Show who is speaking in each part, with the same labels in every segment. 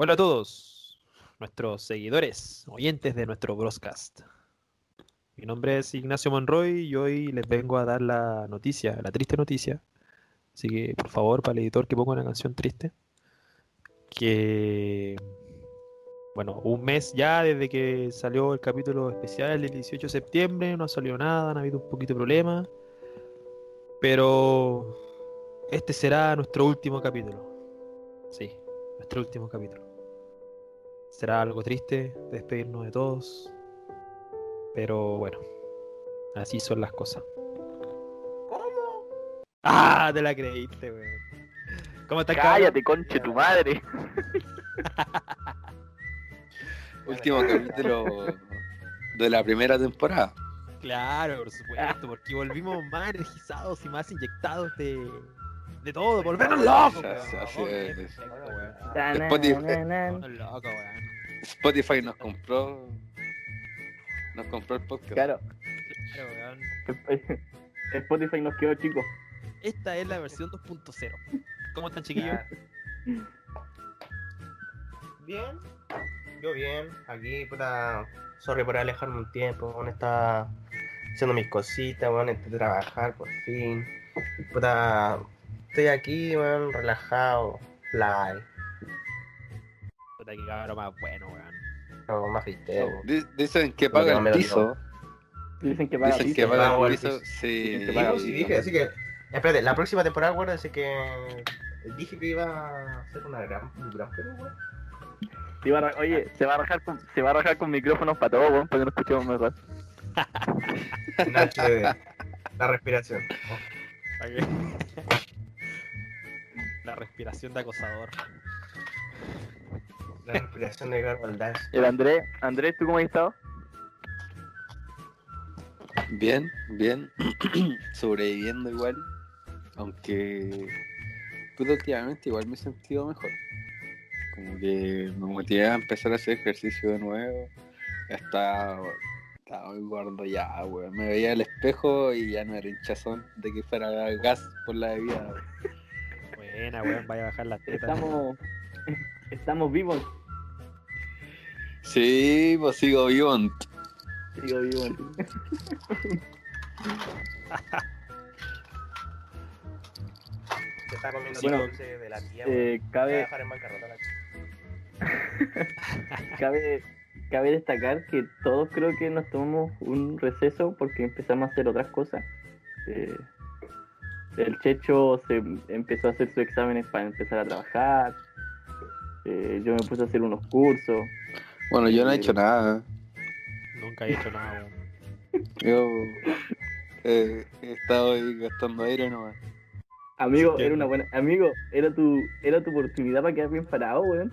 Speaker 1: Hola a todos, nuestros seguidores, oyentes de nuestro broadcast. Mi nombre es Ignacio Monroy y hoy les vengo a dar la noticia, la triste noticia. Así que, por favor, para el editor que ponga una canción triste. Que, bueno, un mes ya desde que salió el capítulo especial del 18 de septiembre, no ha salido nada, han habido un poquito de problemas. Pero este será nuestro último capítulo. Sí, nuestro último capítulo. Será algo triste despedirnos de todos. Pero bueno, así son las cosas.
Speaker 2: ¿Cómo?
Speaker 1: ¡Ah! Te la creíste, weón. ¿Cómo estás,
Speaker 3: Cállate, conche tu madre.
Speaker 2: Último capítulo de la primera temporada.
Speaker 1: Claro, por supuesto, porque volvimos más energizados y más inyectados de, de todo. ¡Volvernos locos!
Speaker 2: Así- es.
Speaker 1: weón.
Speaker 2: Spotify. Nos compró. Nos compró el podcast.
Speaker 3: Claro,
Speaker 1: Claro, weón.
Speaker 3: Spotify nos quedó chico.
Speaker 1: Esta es la versión 2.0. ¿Cómo están, chiquillos?
Speaker 4: Bien, yo bien, aquí, puta, sorry por alejarme un tiempo, bueno, estaba haciendo mis cositas, bueno, entré a trabajar por fin, puta, estoy aquí, bueno, relajado, fly,
Speaker 1: Puta, que cabrón más bueno, weón.
Speaker 4: no, más fisteo.
Speaker 2: Di- Dicen que paga
Speaker 4: no
Speaker 2: el piso.
Speaker 3: Dicen que paga
Speaker 2: Dicen que
Speaker 3: piso.
Speaker 2: paga el
Speaker 4: el
Speaker 2: piso. Sí.
Speaker 3: Dicen que
Speaker 4: Sí, dije, así que, espérate, la próxima temporada, acuérdense que dije que iba a ser una gran, un gran pero, weón.
Speaker 3: Se va a ra- Oye, se va a rajar con, se va a rajar con micrófonos para todos, weón, para que nos escuchemos mejor.
Speaker 4: Nacho de la respiración.
Speaker 1: La respiración de acosador.
Speaker 4: La respiración de.
Speaker 3: El Andrés, Andrés, ¿tú cómo has estado?
Speaker 2: Bien, bien. Sobreviviendo igual. Aunque. Puta, últimamente igual me he sentido mejor. Como que me motivé a empezar a hacer ejercicio de nuevo. Estaba. Estaba muy gordo ya, weón. Me veía al espejo y ya no era hinchazón de que fuera gas por la bebida. weón.
Speaker 1: Buena, weón, vaya a bajar las tetas.
Speaker 3: Estamos, estamos vivos.
Speaker 2: Sí, pues sigo vivo.
Speaker 3: Sigo vivo.
Speaker 4: Se está comiendo
Speaker 3: Bueno,
Speaker 4: dulce de la tía.
Speaker 3: Eh,
Speaker 4: Voy a
Speaker 3: cabe,
Speaker 4: dejar en bancarrota la
Speaker 3: cabe, cabe destacar que todos creo que nos tomamos un receso porque empezamos a hacer otras cosas. Eh, el Checho se empezó a hacer sus exámenes para empezar a trabajar. Eh, yo me puse a hacer unos cursos.
Speaker 2: Bueno, yo no he hecho nada.
Speaker 1: Nunca he hecho nada, weón.
Speaker 2: Yo eh, he estado ahí gastando aire nomás.
Speaker 3: Amigo,
Speaker 1: Sí,
Speaker 3: era una buena. Amigo, era tu, era tu oportunidad para quedar bien parado, weón.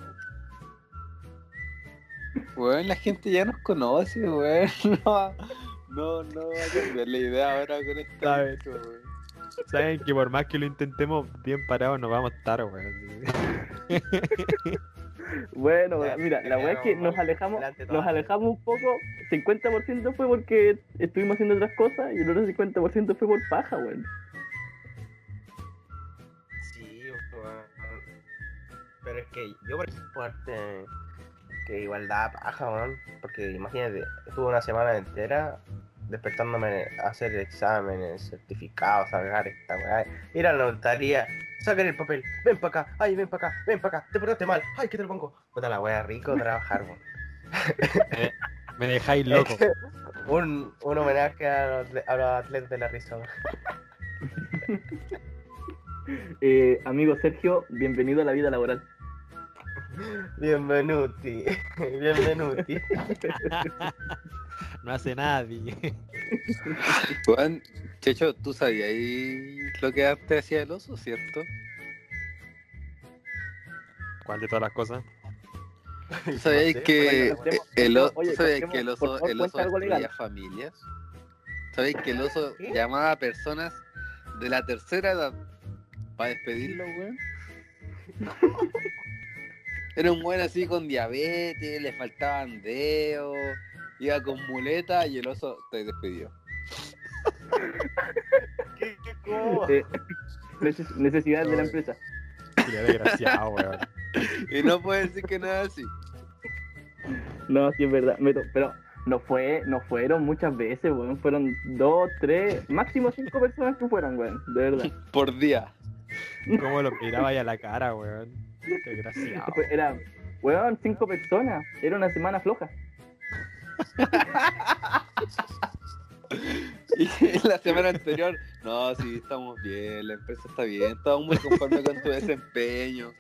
Speaker 2: Weón, la gente ya nos conoce, weón. No, no, no va a cambiar la idea ahora con esto.
Speaker 1: ¿Sabes?
Speaker 2: weón.
Speaker 1: Saben que por más que lo intentemos bien parados, nos vamos a estar, weón.
Speaker 3: Bueno,
Speaker 4: Ya,
Speaker 3: mira, la weá es que nos alejamos, nos alejamos un poco. 50% fue porque estuvimos haciendo otras cosas y el otro 50% fue por paja, weón.
Speaker 4: Sí. Pero es que yo por parte que igual da paja, weón. Porque imagínate, estuve una semana entera despertándome a hacer exámenes, certificados, sacar esta weá. Ir a la notaría, sacar el papel, ven para acá, ay, ven para acá, ven para acá, te portaste mal, ay, que te lo pongo. Puta la weá, rico trabajar, weón.
Speaker 1: Me dejáis loco.
Speaker 4: un, un homenaje a los, a los atletas de la risa.
Speaker 3: Eh, amigo Sergio, bienvenido a la vida laboral.
Speaker 4: Bienvenuti, bienvenuti.
Speaker 1: No hace nadie.
Speaker 2: Weón, Checho, tú sabías ahí lo que antes hacía el oso, ¿cierto?
Speaker 1: ¿Cuál de todas las cosas?
Speaker 2: ¿Tú sabías
Speaker 4: No sé,
Speaker 2: que el, o-
Speaker 3: oye,
Speaker 2: ¿tú sabías
Speaker 3: contemos,
Speaker 2: que el
Speaker 3: por
Speaker 2: oso, el destruía familias? ¿Sabéis que el oso
Speaker 4: ¿Qué?
Speaker 2: llamaba a personas de la tercera edad para despedirlo, weón? Era un weón así con diabetes, le faltaban dedos, iba con muleta y el oso te despidió.
Speaker 4: ¿Qué, qué, cómo?
Speaker 3: Eh, neces- necesidades de la empresa.
Speaker 1: Qué desgraciado, weón.
Speaker 2: Y no puedes decir que no es así.
Speaker 3: No, sí es verdad. Pero no fue, no fueron muchas veces, weón. Fueron dos, tres, máximo cinco personas que fueron, weón. De verdad.
Speaker 2: Por día.
Speaker 1: ¿Cómo lo miraba ahí a la cara, weón? Desgraciado.
Speaker 3: Era, weón, cinco personas. Era una semana floja.
Speaker 2: Y la semana anterior, no, sí, estamos bien, la empresa está bien, estamos muy conformes con tu desempeño.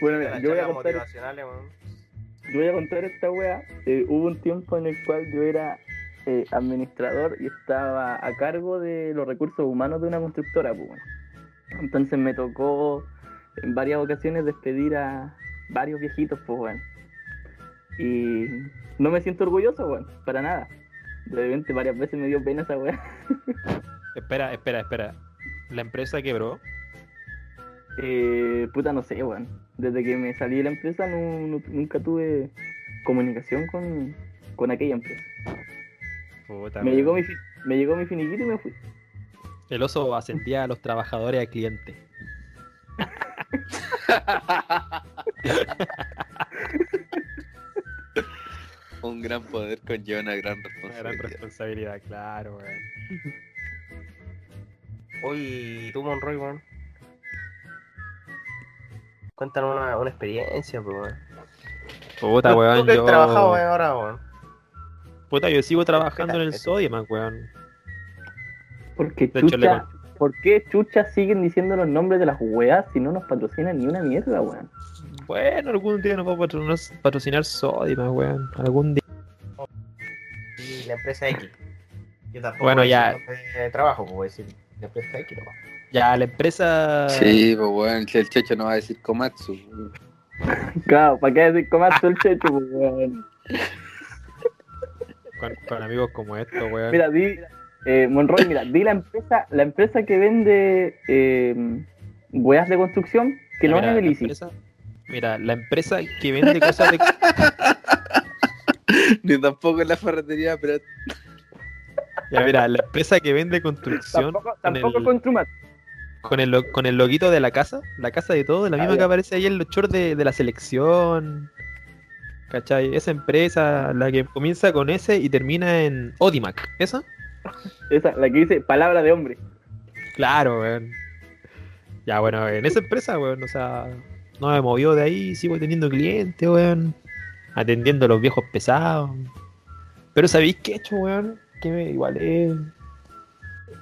Speaker 3: Bueno, mira,
Speaker 4: Las
Speaker 3: yo voy a contar, yo voy a contar esta wea. Eh, hubo un tiempo en el cual yo era eh, administrador y estaba a cargo de los recursos humanos de una constructora, pues, weón. Entonces me tocó en varias ocasiones despedir a varios viejitos, pues, weón. Y no me siento orgulloso, weón, para nada. De repente varias veces me dio pena esa weá.
Speaker 1: Espera, espera, espera. ¿La empresa quebró?
Speaker 3: Eh, puta, no sé, weón. Desde que me salí de la empresa no, no- nunca tuve comunicación con, con aquella empresa.
Speaker 1: Puta,
Speaker 3: Me
Speaker 1: weón.
Speaker 3: llegó, mi, me llegó mi finiquito y me fui.
Speaker 1: El oso ascendía a los trabajadores al cliente.
Speaker 2: Un gran poder conlleva una gran
Speaker 1: Una
Speaker 2: responsabilidad.
Speaker 1: gran responsabilidad, claro, weón.
Speaker 4: Oye, tú, Monroy, weón. Cuéntanos una, una experiencia, pues, weón.
Speaker 1: Puta,
Speaker 4: ¿Tú- tú
Speaker 1: weón,
Speaker 4: qué has
Speaker 1: yo...
Speaker 4: trabajado weón, ahora, weón?
Speaker 1: Puta, yo sigo trabajando en el. Sodimac, weón.
Speaker 3: Porque
Speaker 1: De hecho, le
Speaker 3: chucha, ¿por qué chucha siguen diciendo los nombres de las weas si no nos patrocinan ni una mierda, weón?
Speaker 1: Bueno, algún día nos va a patrocinar, patrocinar Sodimac, weón. Algún día.
Speaker 4: Y la empresa X. Yo tampoco
Speaker 1: Bueno, ya.
Speaker 4: trabajo, pues decir la empresa X nomás.
Speaker 1: Ya, la empresa...
Speaker 2: Sí, pues bueno, si el checho no va a decir Komatsu.
Speaker 3: Claro, ¿para qué decir todo el checho, pues, weón?
Speaker 1: Con, con amigos como estos, weón.
Speaker 3: Mira, di, eh, Monroy, mira, di la empresa, la empresa que vende eh, weas de construcción, que no
Speaker 1: mira,
Speaker 3: es
Speaker 1: la
Speaker 3: el ICI.
Speaker 1: empresa- Mira, la empresa que vende cosas de...
Speaker 2: Ni tampoco en la ferretería, pero
Speaker 1: Ya, mira, la empresa que vende construcción
Speaker 3: Tampoco,
Speaker 1: con
Speaker 3: tampoco
Speaker 1: el-
Speaker 3: con Trumat.
Speaker 1: con el, con el loguito de la casa, la casa de todo, la
Speaker 3: Ah,
Speaker 1: misma
Speaker 3: ya.
Speaker 1: que aparece ahí en los shorts de, de la selección. ¿Cachai? Esa empresa, la que comienza con S y termina en Odimac, ¿esa?
Speaker 3: Esa, la que dice palabra de hombre.
Speaker 1: Claro, weón. Ya, bueno, en esa empresa, weón, o sea, no me movió de ahí, sigo teniendo clientes, weón. Atendiendo a los viejos pesados. Pero ¿sabéis qué he hecho, weón? Que igual eh,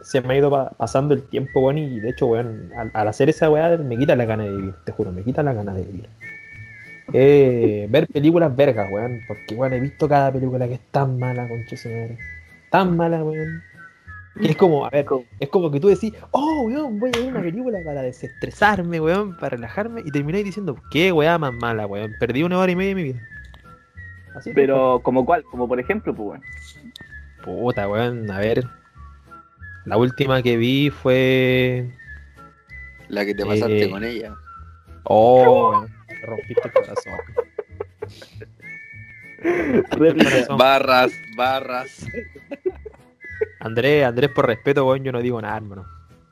Speaker 1: se me ha ido pa- pasando el tiempo, weón, y de hecho, weón, al, hacer esa weá me quita la gana de vivir, te juro, me quita la gana de vivir. Eh, ver películas vergas, weón, porque, weón, he visto cada película que es tan mala, madre. Tan mala, weón. Que es como, a ver, es como que tú decís, oh, weón, voy a ver una película para desestresarme, weón, para relajarme, y termináis diciendo, qué weá más mala, weón, perdí una hora y media de mi vida. Así que,
Speaker 3: Pero, ¿como cuál? Como por ejemplo, pues, weón.
Speaker 1: Puta, weón, a ver. La última que vi fue.
Speaker 2: la que te pasaste
Speaker 1: Eh.
Speaker 2: con ella.
Speaker 1: Oh, weón, rompiste el. Corazón.
Speaker 2: Barras, barras.
Speaker 1: Andrés, Andrés, por respeto, weón, yo no digo nada, hermano.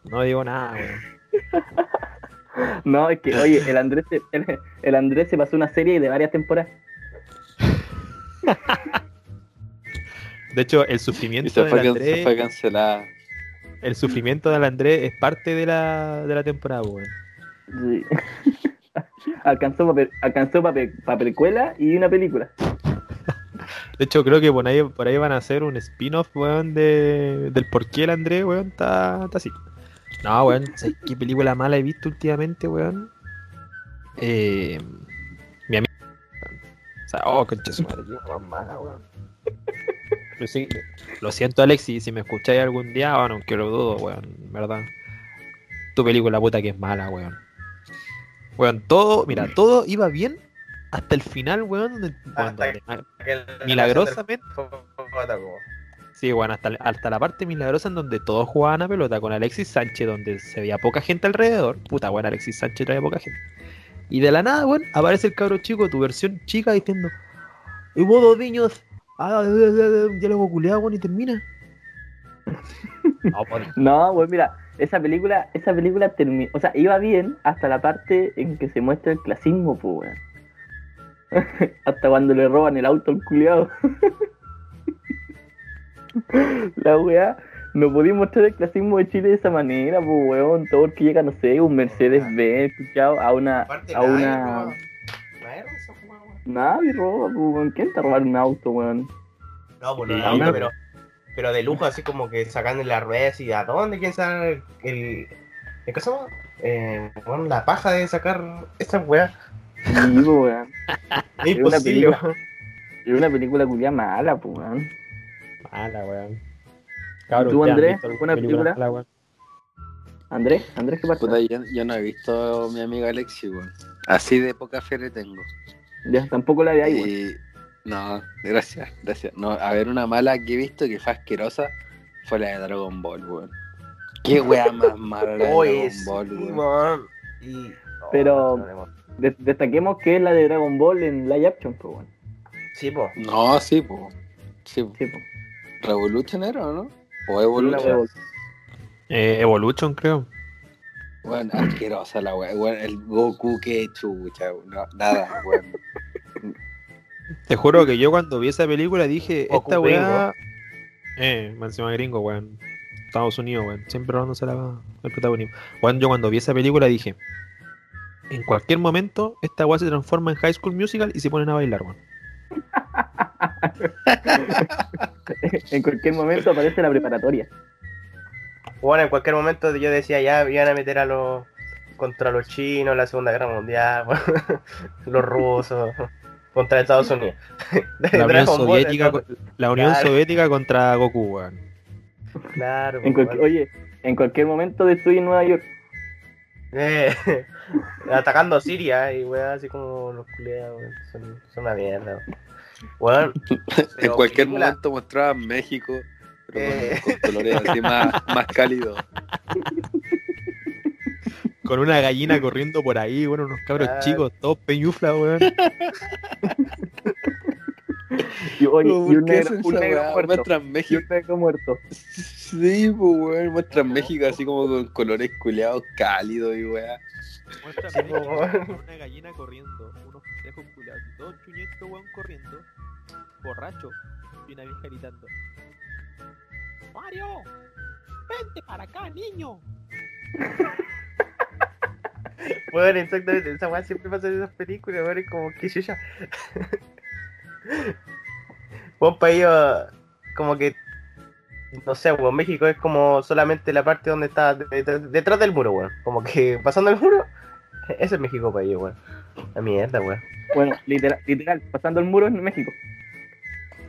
Speaker 1: No digo nada, weón.
Speaker 3: No, es que, oye, el Andrés, se, el, el Andrés se pasó una serie de varias temporadas.
Speaker 1: De hecho, el sufrimiento
Speaker 2: se fue,
Speaker 1: del Andrés,
Speaker 2: fue cancelada.
Speaker 1: el sufrimiento del Andrés es parte de la, de la temporada, weón.
Speaker 3: Sí. alcanzó papel, alcanzó papel, papelcuela y una película.
Speaker 1: De hecho, creo que por ahí, por ahí van a hacer un spin-off, weón, de, del por qué el Andrés, weón, está, así. No, weón, ¿sabes qué película mala he visto últimamente, weón? Eh, mi amigo. O sea, oh, concha su madre, qué weón mala, weón. Sí, lo siento, Alexis, si me escucháis algún día, bueno, aunque lo dudo, weón, ¿verdad? Tu película puta que es mala, weón. Weón, todo, mira, todo iba bien hasta el final, weón, donde, milagrosamente. Sí, bueno, hasta, hasta la parte milagrosa en donde todos jugaban a pelota con Alexis Sánchez, donde se veía poca gente alrededor. Puta, bueno, Alexis Sánchez traía poca gente. Y de la nada, bueno, aparece el cabro chico, tu versión chica, diciendo: Y vos dos niños, ah, un diálogo culeado, bueno, y termina. No, pues,
Speaker 3: No, pues mira, esa película, esa película terminó, o sea, iba bien hasta la parte en que se muestra el clasismo, pues, weón. hasta cuando le roban el auto al culiado. la weá, no podía mostrar el clasismo de Chile de esa manera, pues, weón. Todo el que llega, no sé, un Mercedes-Benz, escuchado, a una,
Speaker 4: Aparte,
Speaker 3: a
Speaker 4: nadie
Speaker 3: una,
Speaker 4: roba. Nadie roba weón.
Speaker 3: pues. ¿Quién te robar un auto, weón?
Speaker 4: No, pues
Speaker 3: Sí,
Speaker 4: no,
Speaker 3: una-
Speaker 4: pero, pero de lujo, así como que sacando las ruedas y a dónde quién sabe el. el ¿Qué cosa más? Eh, bueno, la paja de sacar esa weá.
Speaker 3: Sí, pues, weón.
Speaker 4: Es
Speaker 3: una
Speaker 4: imposible,
Speaker 3: película. Es una película culiada mala, pues, weón.
Speaker 1: Mala, weón.
Speaker 3: ¿Y tú,
Speaker 1: ¿ustedes han
Speaker 3: Andrés?
Speaker 1: alguna
Speaker 3: ¿Alguna película?
Speaker 1: weón?
Speaker 3: Andrés, Andrés, ¿qué pasa?
Speaker 2: Puta, yo, yo no he visto a mi amiga Alexi, weón. Así de poca fe le tengo.
Speaker 3: Ya, tampoco la de ahí, weón.
Speaker 2: Y... No, gracias, gracias. No, a ver, una mala que he visto que fue asquerosa fue la de Dragon Ball, weón. Qué weá más mala la de Dragon Ball, weón.
Speaker 3: Pero-
Speaker 4: no, no, no.
Speaker 3: De- destaquemos que es la de Dragon Ball en live action, pues, weón.
Speaker 4: Sí, po.
Speaker 2: No, sí, po. Sí, po.
Speaker 3: Sí, pues.
Speaker 2: Revolution era, ¿o no? O Evolution.
Speaker 1: Eh, Evolution, creo.
Speaker 2: Bueno, asquerosa la. Weón, el Goku que chucha, no, nada, weón.
Speaker 1: Te juro que yo cuando vi esa película dije,
Speaker 4: Goku
Speaker 1: esta weá... Eh, más encima gringo, weón. Estados Unidos, weón. Siempre robándose la, el protagonismo. Weón, yo cuando vi esa película dije, en cualquier momento esta weá se transforma en High School Musical y se ponen a bailar, weón.
Speaker 3: en cualquier momento aparece la preparatoria.
Speaker 4: Bueno, en cualquier momento yo decía, ya iban a meter a los. contra los chinos la Segunda Guerra Mundial, los rusos, contra Estados Unidos.
Speaker 1: La Unión
Speaker 4: Ball,
Speaker 1: Soviética,
Speaker 4: entonces,
Speaker 1: co- la Unión
Speaker 4: Claro.
Speaker 1: Soviética contra Goku, weón.
Speaker 4: Claro,
Speaker 3: En
Speaker 4: pues,
Speaker 3: oye, en cualquier momento destruyen Nueva York.
Speaker 4: Eh, atacando a Siria y weón, así como los culiados, weón, son, son una mierda. Weón,
Speaker 2: En cualquier
Speaker 4: película-
Speaker 2: momento mostraban México, pero con-
Speaker 4: Eh.
Speaker 2: con, colores así más, más cálidos.
Speaker 1: Con una gallina corriendo por ahí, bueno, unos cabros
Speaker 4: Claro.
Speaker 1: chicos, todos peñuflas, weón.
Speaker 3: Y, oye,
Speaker 2: ¿Por
Speaker 3: y un negro, un
Speaker 2: weá?
Speaker 3: muerto.
Speaker 2: Muestran
Speaker 3: Y
Speaker 2: México.
Speaker 3: un negro muerto.
Speaker 2: Sí, pues weón, muestran México así como con colores culeados cálidos y weá.
Speaker 1: Muestra
Speaker 4: Sí,
Speaker 1: México
Speaker 4: weón.
Speaker 1: con una gallina corriendo, unos pendejos culiados, todos chuñetos, weón, corriendo, borracho, y una vieja gritando. ¡Mario! ¡Vente para acá, niño!
Speaker 4: Bueno, exactamente, esa weá siempre pasa en esas películas, weón, es como que yo ya. Buen país, uh, como que. No sé, weón, México es como solamente la parte donde está de- de- detrás del muro, weón. Como que pasando el muro, ese es México país, weón. La mierda, weón.
Speaker 3: Bueno, literal, literal, pasando el muro en México.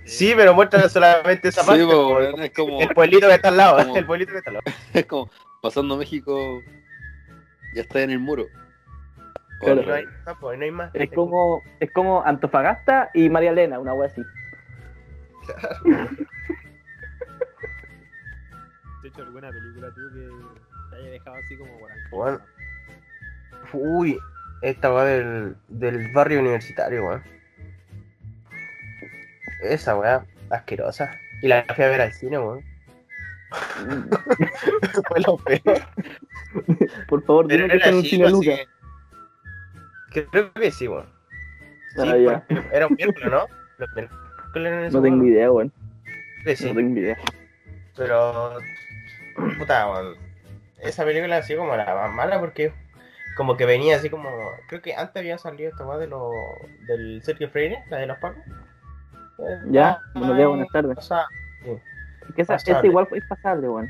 Speaker 4: Sí, pero muestra solamente esa
Speaker 2: Sí,
Speaker 4: parte.
Speaker 2: pues
Speaker 4: weón.
Speaker 2: weón, es como,
Speaker 4: El pueblito que está al lado,
Speaker 2: Como-
Speaker 4: el pueblito que está al lado.
Speaker 2: es como pasando México, ya está en el muro.
Speaker 3: Claro.
Speaker 4: No hay, no, pues, no hay más.
Speaker 3: Es como, es como Antofagasta y María Elena, una wea así.
Speaker 1: ¿Has hecho alguna película tú que te haya dejado así como por
Speaker 4: Bueno. Uy, esta weá del, del barrio universitario, weón. Esa weá, asquerosa. Y la fui a ver al cine, weón. Fue lo peor.
Speaker 3: Por favor, dime que
Speaker 4: era
Speaker 3: está en un cine
Speaker 4: así
Speaker 3: Lucas.
Speaker 4: que- Creo que sí, weón. Sí,
Speaker 3: Ah, ya.
Speaker 4: era un miércoles, ¿no? Los miércoles en
Speaker 3: No tengo idea, weón.
Speaker 4: Sí,
Speaker 3: No tengo idea.
Speaker 4: pero. Puta, weón. Esa película así como la más mala porque. Como que venía así como. Creo que antes había salido esta weá de lo, del Sergio Freire, la de los pacos. Eh,
Speaker 3: Ya,
Speaker 4: no,
Speaker 3: buenos días, buenas tardes.
Speaker 4: O sea,
Speaker 3: Es que esa,
Speaker 4: Pasable.
Speaker 3: esa igual es pasable, weón.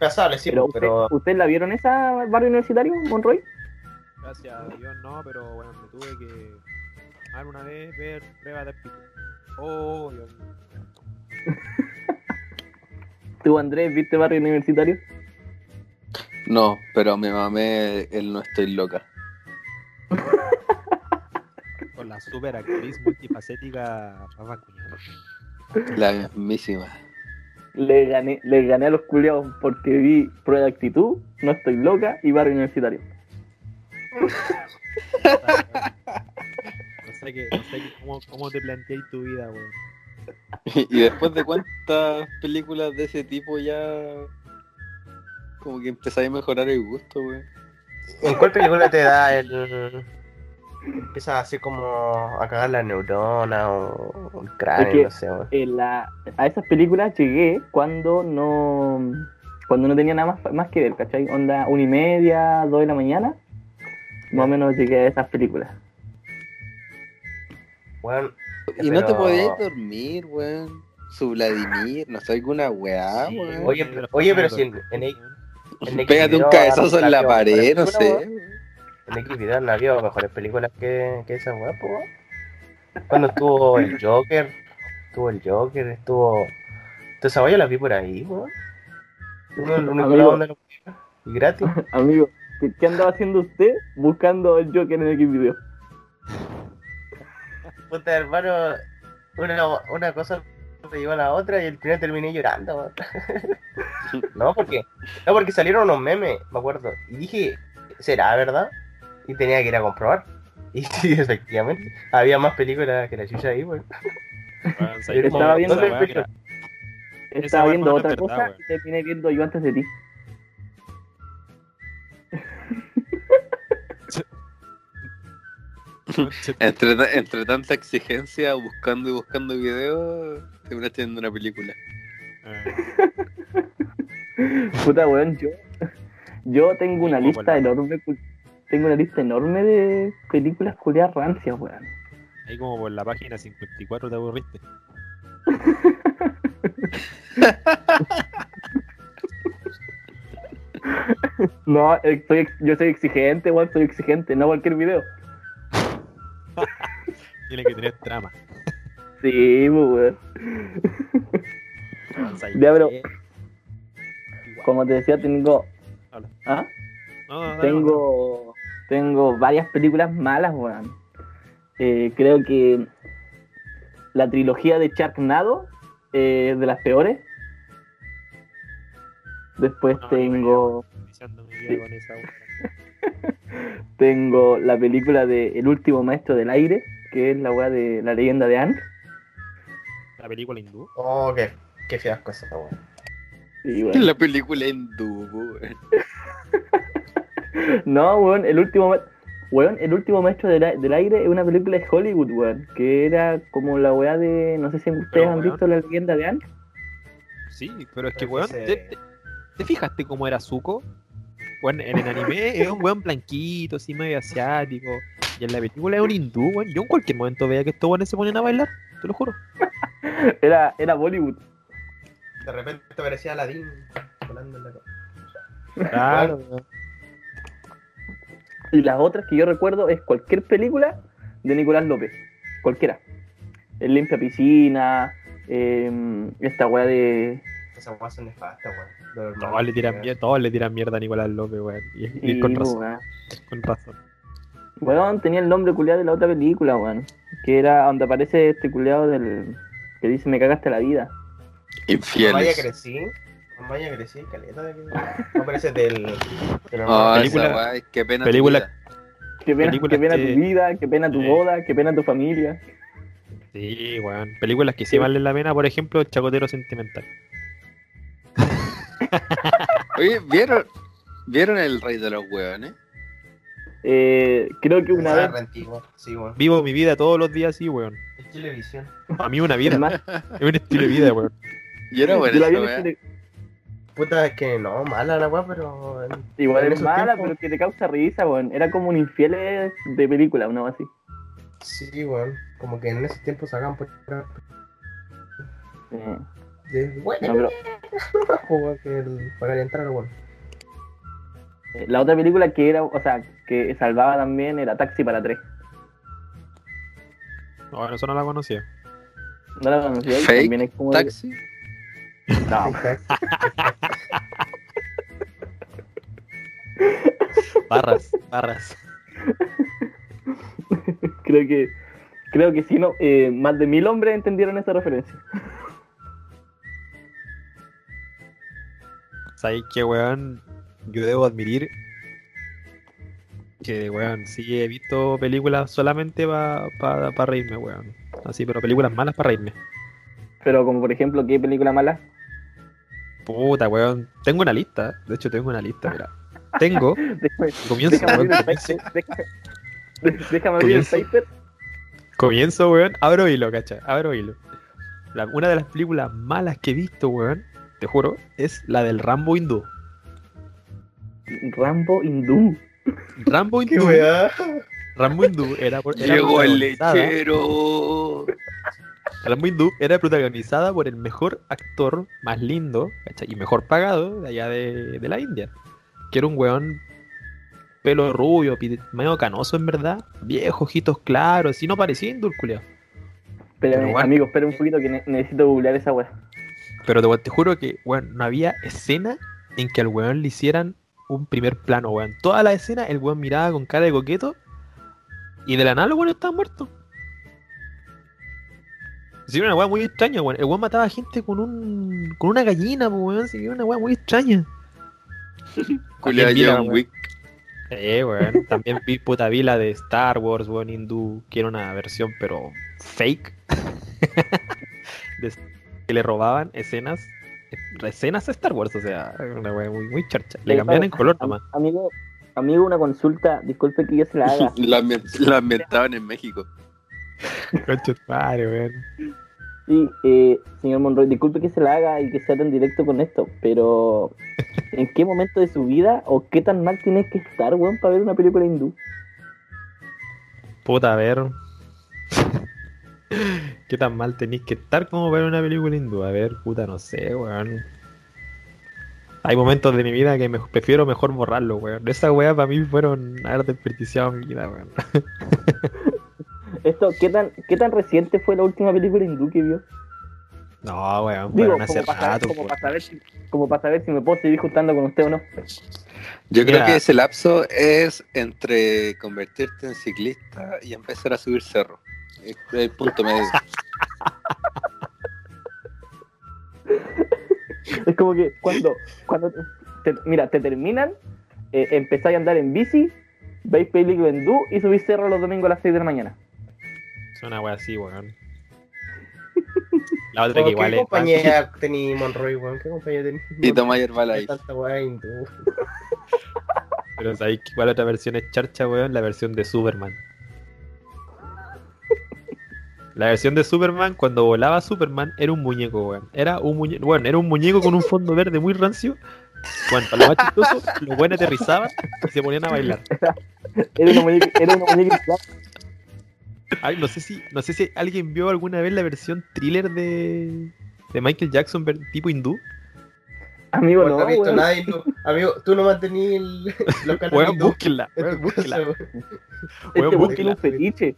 Speaker 4: pasable, sí,
Speaker 3: pero,
Speaker 4: pero,
Speaker 3: usted, ¿Ustedes la vieron esa barrio universitario, Monroy?
Speaker 1: Gracias a Dios no, pero bueno, me tuve que alguna vez ver pruebas de pito. Oh, Dios mío.
Speaker 3: ¿Tú, Andrés, viste barrio universitario?
Speaker 2: No, pero me mamé el No Estoy Loca.
Speaker 1: Con la super actriz multifacética Rafa Cuñado.
Speaker 2: La mismísima.
Speaker 3: Le gané, le gané a los culiados porque vi prueba de actitud, no estoy loca y barrio universitario.
Speaker 1: No sé, qué, no sé qué- cómo, cómo te planteáis tu vida, weón.
Speaker 2: Y después de cuántas películas de ese tipo ya como que empezáis a mejorar el gusto, weón.
Speaker 4: ¿En cuál película te da el. Empieza así como a cagar la neurona o el cráneo,
Speaker 3: Es que-
Speaker 4: no sé.
Speaker 3: En la- a esas películas llegué cuando no cuando no tenía nada más, más que ver, ¿cachai? Onda una y media, dos de la mañana. Más o menos llegué a esas películas.
Speaker 4: Weón,
Speaker 2: Y no te podías dormir, weón. Su Vladimir, no sé, alguna weá,
Speaker 1: Sí,
Speaker 2: weón.
Speaker 4: Oye,
Speaker 1: pero
Speaker 4: oye, pero si en- en- en
Speaker 2: Pégate un cabezazo en la
Speaker 4: han
Speaker 2: pared,
Speaker 4: habido
Speaker 2: no sé.
Speaker 4: En X video no había mejores películas que, que esa weá, po, weón. Cuando estuvo el Joker, estuvo el Joker, estuvo. Entonces, yo la vi por ahí, weón. Uno, el único
Speaker 3: Amigo.
Speaker 4: lado donde lo vi, Y gratis.
Speaker 3: Amigo, ¿qué, qué andaba haciendo usted buscando el Joker en X video?
Speaker 4: Puta hermano, una, una cosa te llevó a la otra y al final terminé llorando. no, porque no porque salieron unos memes, me acuerdo. Y dije, ¿será verdad? Y tenía que ir a comprobar. Y sí, efectivamente, había más películas que la chucha ahí, weón.
Speaker 1: Weón, ¿sabes cómo-
Speaker 3: Estaba viendo el Estaba viendo otra cosa y terminé viendo yo antes de ti.
Speaker 2: Entre, entre tanta exigencia, buscando y buscando videos, terminaste viendo una película.
Speaker 1: Eh,
Speaker 3: Puta weón, yo, yo tengo una lista
Speaker 1: la-
Speaker 3: enorme, tengo una lista enorme de películas culiadas rancias, weón.
Speaker 1: Ahí como por la página 54 te aburriste.
Speaker 3: No, eh, soy ex- yo soy exigente, weón, soy exigente, no cualquier video.
Speaker 1: Tiene que tener trama.
Speaker 3: Sí, pues, weón.
Speaker 1: ¿sabes
Speaker 3: Ya, pero-?
Speaker 1: Igual.
Speaker 3: Como te decía, tengo. ¿Ah?
Speaker 1: No, no,
Speaker 3: Tengo. Tengo varias películas malas, weón. Eh, creo que la trilogía de Sharknado eh, es de las peores. Después
Speaker 1: No,
Speaker 3: tengo. Sí.
Speaker 1: con esa.
Speaker 3: Tengo la película de El último maestro del aire, que es la weá de la leyenda de Anne.
Speaker 1: La película hindú.
Speaker 4: Oh, qué, qué fiasco esa weón.
Speaker 2: La película hindú, weón.
Speaker 3: No, weón, el último weón, el último maestro del, del aire es una película de Hollywood, weón, que era como la weá de, no sé si ustedes
Speaker 1: Pero,
Speaker 3: han
Speaker 1: weón.
Speaker 3: visto la leyenda de Anne.
Speaker 1: Sí, pero es que,
Speaker 4: Pero
Speaker 1: weón,
Speaker 4: ese-
Speaker 1: ¿te, te- te fijaste cómo era Zuko? Weón, en el anime es un weón blanquito, así medio asiático. Y en la película es un hindú, weón. Yo en cualquier momento veía que estos weones se ponen a bailar, te lo juro.
Speaker 3: Era, era Bollywood.
Speaker 4: De repente parecía Aladdin volando en la
Speaker 1: Claro,
Speaker 3: Y las otras que yo recuerdo es cualquier película de Nicolás López, cualquiera. El limpia piscina, em, esta weá de...
Speaker 4: Esas weas son nefastas, weón.
Speaker 1: Todos le tiran mierda, todos le tiran mierda a Nicolás López, weón. Y, y
Speaker 3: y,
Speaker 1: con razón,
Speaker 3: weón.
Speaker 1: con razón.
Speaker 3: Weón, tenía el nombre culiado de la otra película, weón. Que era donde aparece este culiado del... que dice me cagaste la vida.
Speaker 4: Vaya
Speaker 2: Infieles.
Speaker 4: crecí. Vaya crecí, caleta de. No parece del.
Speaker 2: Oh,
Speaker 1: Película-
Speaker 2: esa qué pena.
Speaker 1: película-
Speaker 2: tu vida.
Speaker 3: Qué pena,
Speaker 1: Películas
Speaker 3: qué pena
Speaker 1: que-
Speaker 3: tu vida, qué pena tu boda, qué pena tu familia.
Speaker 1: Sí, weón. Películas que sí
Speaker 3: Sí.
Speaker 1: valen la pena, por ejemplo, El Chacotero Sentimental.
Speaker 2: Oye, ¿vieron, ¿vieron el rey de los hueones?
Speaker 3: Eh, creo que una vez...
Speaker 4: Sí.
Speaker 1: Vivo mi vida todos los días así, weón.
Speaker 4: Es televisión.
Speaker 1: A mí una vida,
Speaker 3: es más,
Speaker 1: es un estilo de vida, weón.
Speaker 2: Yo era bueno
Speaker 4: Puta, es que no, mala la weá, pero.
Speaker 3: Igual
Speaker 4: en
Speaker 3: es mala,
Speaker 4: tiempos-
Speaker 3: pero que te causa risa, weón. Era como un infiel de película, una así.
Speaker 4: Sí, weón. Como que en ese tiempo sacaban por.
Speaker 3: Sí.
Speaker 4: De. Bueno,
Speaker 3: No, pero
Speaker 4: weón, que el- para calentar weón.
Speaker 3: eh, la otra película que era, o sea, que salvaba también era Taxi para tres.
Speaker 1: No, eso no la conocía.
Speaker 3: ¿No la conocía?
Speaker 2: Fake
Speaker 3: También es como de-
Speaker 2: Taxi.
Speaker 3: No,
Speaker 1: Barras, barras.
Speaker 3: creo que creo que sí, no, eh, más de mil hombres entendieron esa referencia.
Speaker 1: ¿Sabes qué, weón? Yo debo admitir que, weón, sí he visto películas solamente para reírme, weón. Así, pero películas malas para reírme.
Speaker 3: Pero como por ejemplo, ¿qué película mala?
Speaker 1: Puta, weón. Tengo una lista. De hecho, tengo una lista, mira. Tengo. Comienzo,
Speaker 3: déjame
Speaker 1: weón. Comienzo,
Speaker 3: déjame- Déjame abrir el paper.
Speaker 1: comienzo, weón. Abro hilo, cacha. Abro hilo. La- una de las películas malas que he visto, weón, te juro, es la del Rambo hindú.
Speaker 3: Rambo hindú.
Speaker 1: Rambo hindú. Rambo hindú era, por- era
Speaker 2: Llegó el
Speaker 1: protagonizada-
Speaker 2: lechero.
Speaker 1: Rambo hindú era protagonizada por el mejor actor más lindo ¿cachai? y mejor pagado de allá de, de la India. Que era un weón pelo rubio, medio canoso en verdad, viejo, ojitos claros, así no parecía hindú el culiao. Pero bueno.
Speaker 3: amigo, espera un poquito que ne- necesito googlear esa weá.
Speaker 1: Pero te, te juro que, weón, no había escena en que al weón le hicieran un primer plano, weón. Toda la escena, el weón miraba con cara de coqueto y de la nada el weón estaba muerto. Sí, una weá muy extraña, weón. El weón mataba gente con un con una gallina, weón. Sí, una weá muy extraña.
Speaker 2: Culia John. Wick.
Speaker 1: Eh, weón. También vi puta vi la de Star Wars, weón, hindú, que era una versión, pero fake. de- que le robaban escenas, escenas a Star Wars, o sea, una weá muy, muy charcha. Le cambiaban en color nomás.
Speaker 3: Amigo, amigo, una consulta. Disculpe que yo se la haga.
Speaker 2: La, la ambientaban en México.
Speaker 3: Sí, eh, señor Monroy, disculpe que se la haga y que sea tan directo con esto, pero ¿en qué momento de su vida o qué tan mal tienes que estar, weón, para ver una película hindú?
Speaker 1: Puta, a ver. ¿Qué tan mal tenéis que estar como ver una película hindú? A ver, puta, no sé, weón. Hay momentos de mi vida que me prefiero mejor borrarlo, weón. Esas weas para mí fueron haber desperdiciado mi vida, weón.
Speaker 3: Esto, ¿qué tan, ¿qué tan reciente fue la última película hindú que vio?
Speaker 1: No, weón,
Speaker 3: Digo,
Speaker 1: fueron hace
Speaker 3: como para, saber,
Speaker 1: rato,
Speaker 3: como,
Speaker 1: weón.
Speaker 3: para saber si, como para saber si me puedo seguir juntando con usted o no.
Speaker 2: Yo creo que ese lapso es entre convertirte en ciclista y empezar a subir cerro. Es el punto medio.
Speaker 3: Es como que cuando, cuando te- mira, te terminan, eh, empezáis a andar en bici, veis película hindú y subís cerro los domingos a las 6 de la mañana.
Speaker 1: Es una wea así, weón. La otra
Speaker 4: Oh,
Speaker 1: que igual
Speaker 4: ¿Qué
Speaker 1: es.
Speaker 4: compañía tení Monroy, weón? ¿Qué compañía tení?
Speaker 2: Y toma Herbalife.
Speaker 4: Tanta hindú.
Speaker 1: Pero sabéis que igual otra versión es charcha, weón, la versión de Superman. La versión de Superman, cuando volaba Superman, era un muñeco, weón. Era un muñeco, bueno, era un muñeco con un fondo verde muy rancio. Bueno, para lo más chistoso, los buenos aterrizaban y se ponían a bailar.
Speaker 3: Era una muñeca, era una muñeca.
Speaker 1: Ay, no sé si, no sé si alguien vio alguna vez la versión thriller de, de Michael Jackson tipo hindú.
Speaker 3: Amigo,
Speaker 4: No,
Speaker 3: no,
Speaker 4: visto nada hindú. Amigo, tú no mantenías el- los canales
Speaker 1: Weón, búsquenla,
Speaker 4: en
Speaker 1: weón, búsquenla.
Speaker 4: weón.
Speaker 3: Este
Speaker 1: weón,
Speaker 3: weón
Speaker 1: búsquela.
Speaker 3: tiene un fetiche.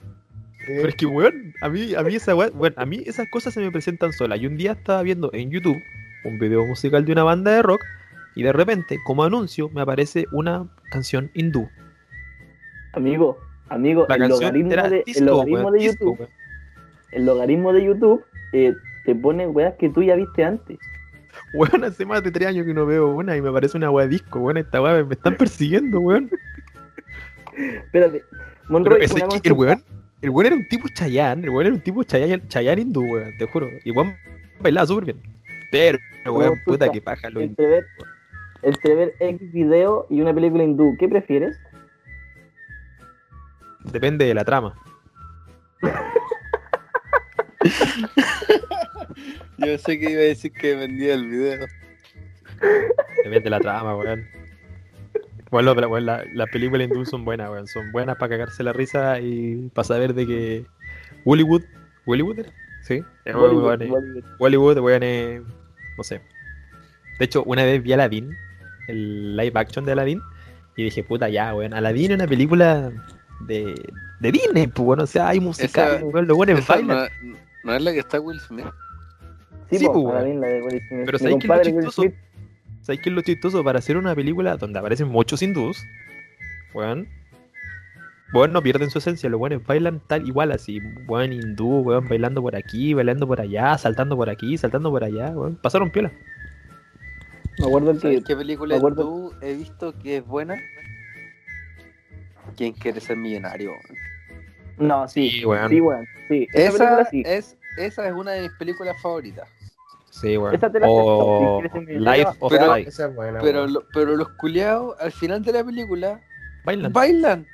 Speaker 1: Pero es que, weón, a mí, a mí esa bueno, a mí esas cosas se me presentan solas. Y un día estaba viendo en YouTube un video musical de una banda de rock y de repente, como anuncio, me aparece una canción hindú.
Speaker 3: Amigo, amigo,
Speaker 1: La
Speaker 3: el
Speaker 1: canción
Speaker 3: logaritmo,
Speaker 1: era
Speaker 3: de, el logaritmo
Speaker 1: weón,
Speaker 3: de
Speaker 1: disco,
Speaker 3: YouTube,
Speaker 1: weón.
Speaker 3: el logaritmo de YouTube eh, te pone weas que tú ya viste antes.
Speaker 1: Weón, hace más de tres años que no veo una y me aparece una weá disco, weón. Esta weá me, me están persiguiendo, weón.
Speaker 3: Espérate,
Speaker 1: Pero
Speaker 3: Monroy,
Speaker 1: ese-
Speaker 3: una
Speaker 1: el weón, el weón era un tipo Chayanne, el weón era un tipo Chayanne, Chayanne hindú, weón, te juro. Y weón bailaba súper bien. Pero, weón, puta
Speaker 3: puta,
Speaker 1: que paja lo
Speaker 3: entre ver, entre ver X video y una película hindú, ¿qué prefieres?
Speaker 1: Depende de la trama.
Speaker 2: Yo sé que iba a decir que vendía el video.
Speaker 1: Depende de la trama, weón. Bueno, pero, weón, la- las películas hindú son buenas, weón. Son buenas para cagarse la risa y para saber de que ¿Bollywood era? Sí. Eh, weón, eh.
Speaker 3: Bollywood,
Speaker 1: weón, eh, no sé. De hecho, una vez vi Aladdin, el live action de Aladdin, y dije, puta, ya, weón. Aladdin es una película de, de Disney, pues, bueno, o sea, hay musical,
Speaker 2: Esa-
Speaker 1: weón, lo bueno
Speaker 2: Esa
Speaker 1: bailan.
Speaker 2: no, no es la que está Will Smith.
Speaker 3: Sí,
Speaker 1: sí,
Speaker 3: po, Aladdin, la de Will Smith.
Speaker 1: Pero
Speaker 3: Mi
Speaker 1: ¿sabes qué es lo
Speaker 3: compadre Will
Speaker 1: chistoso?
Speaker 3: Smith,
Speaker 1: ¿Sabes qué es lo chistoso? Para hacer una película donde aparecen muchos hindús, weón, weón no pierden su esencia, los weones bailan tal igual así, weón hindú, weón bailando por aquí, bailando por allá, saltando por aquí, saltando por allá, weón, pasaron piola.
Speaker 3: me acuerdo que
Speaker 2: ¿Sabes qué película
Speaker 3: me acuerdo-
Speaker 2: tú he visto que es buena? ¿Quién quiere ser millonario?
Speaker 3: No, sí,
Speaker 1: Sí, weón.
Speaker 3: sí, weón, sí. Esa
Speaker 2: Esa
Speaker 3: película sí.
Speaker 2: es, esa es una de mis películas favoritas.
Speaker 1: Sí, weón.
Speaker 3: Esa te la
Speaker 1: O
Speaker 3: acepto, si
Speaker 1: Life of
Speaker 2: Pero-
Speaker 1: Pi.
Speaker 4: Esa es buena.
Speaker 2: Pero,
Speaker 4: weón.
Speaker 2: lo- pero los culiados, al final de la película,
Speaker 1: Bailan.
Speaker 2: bailan.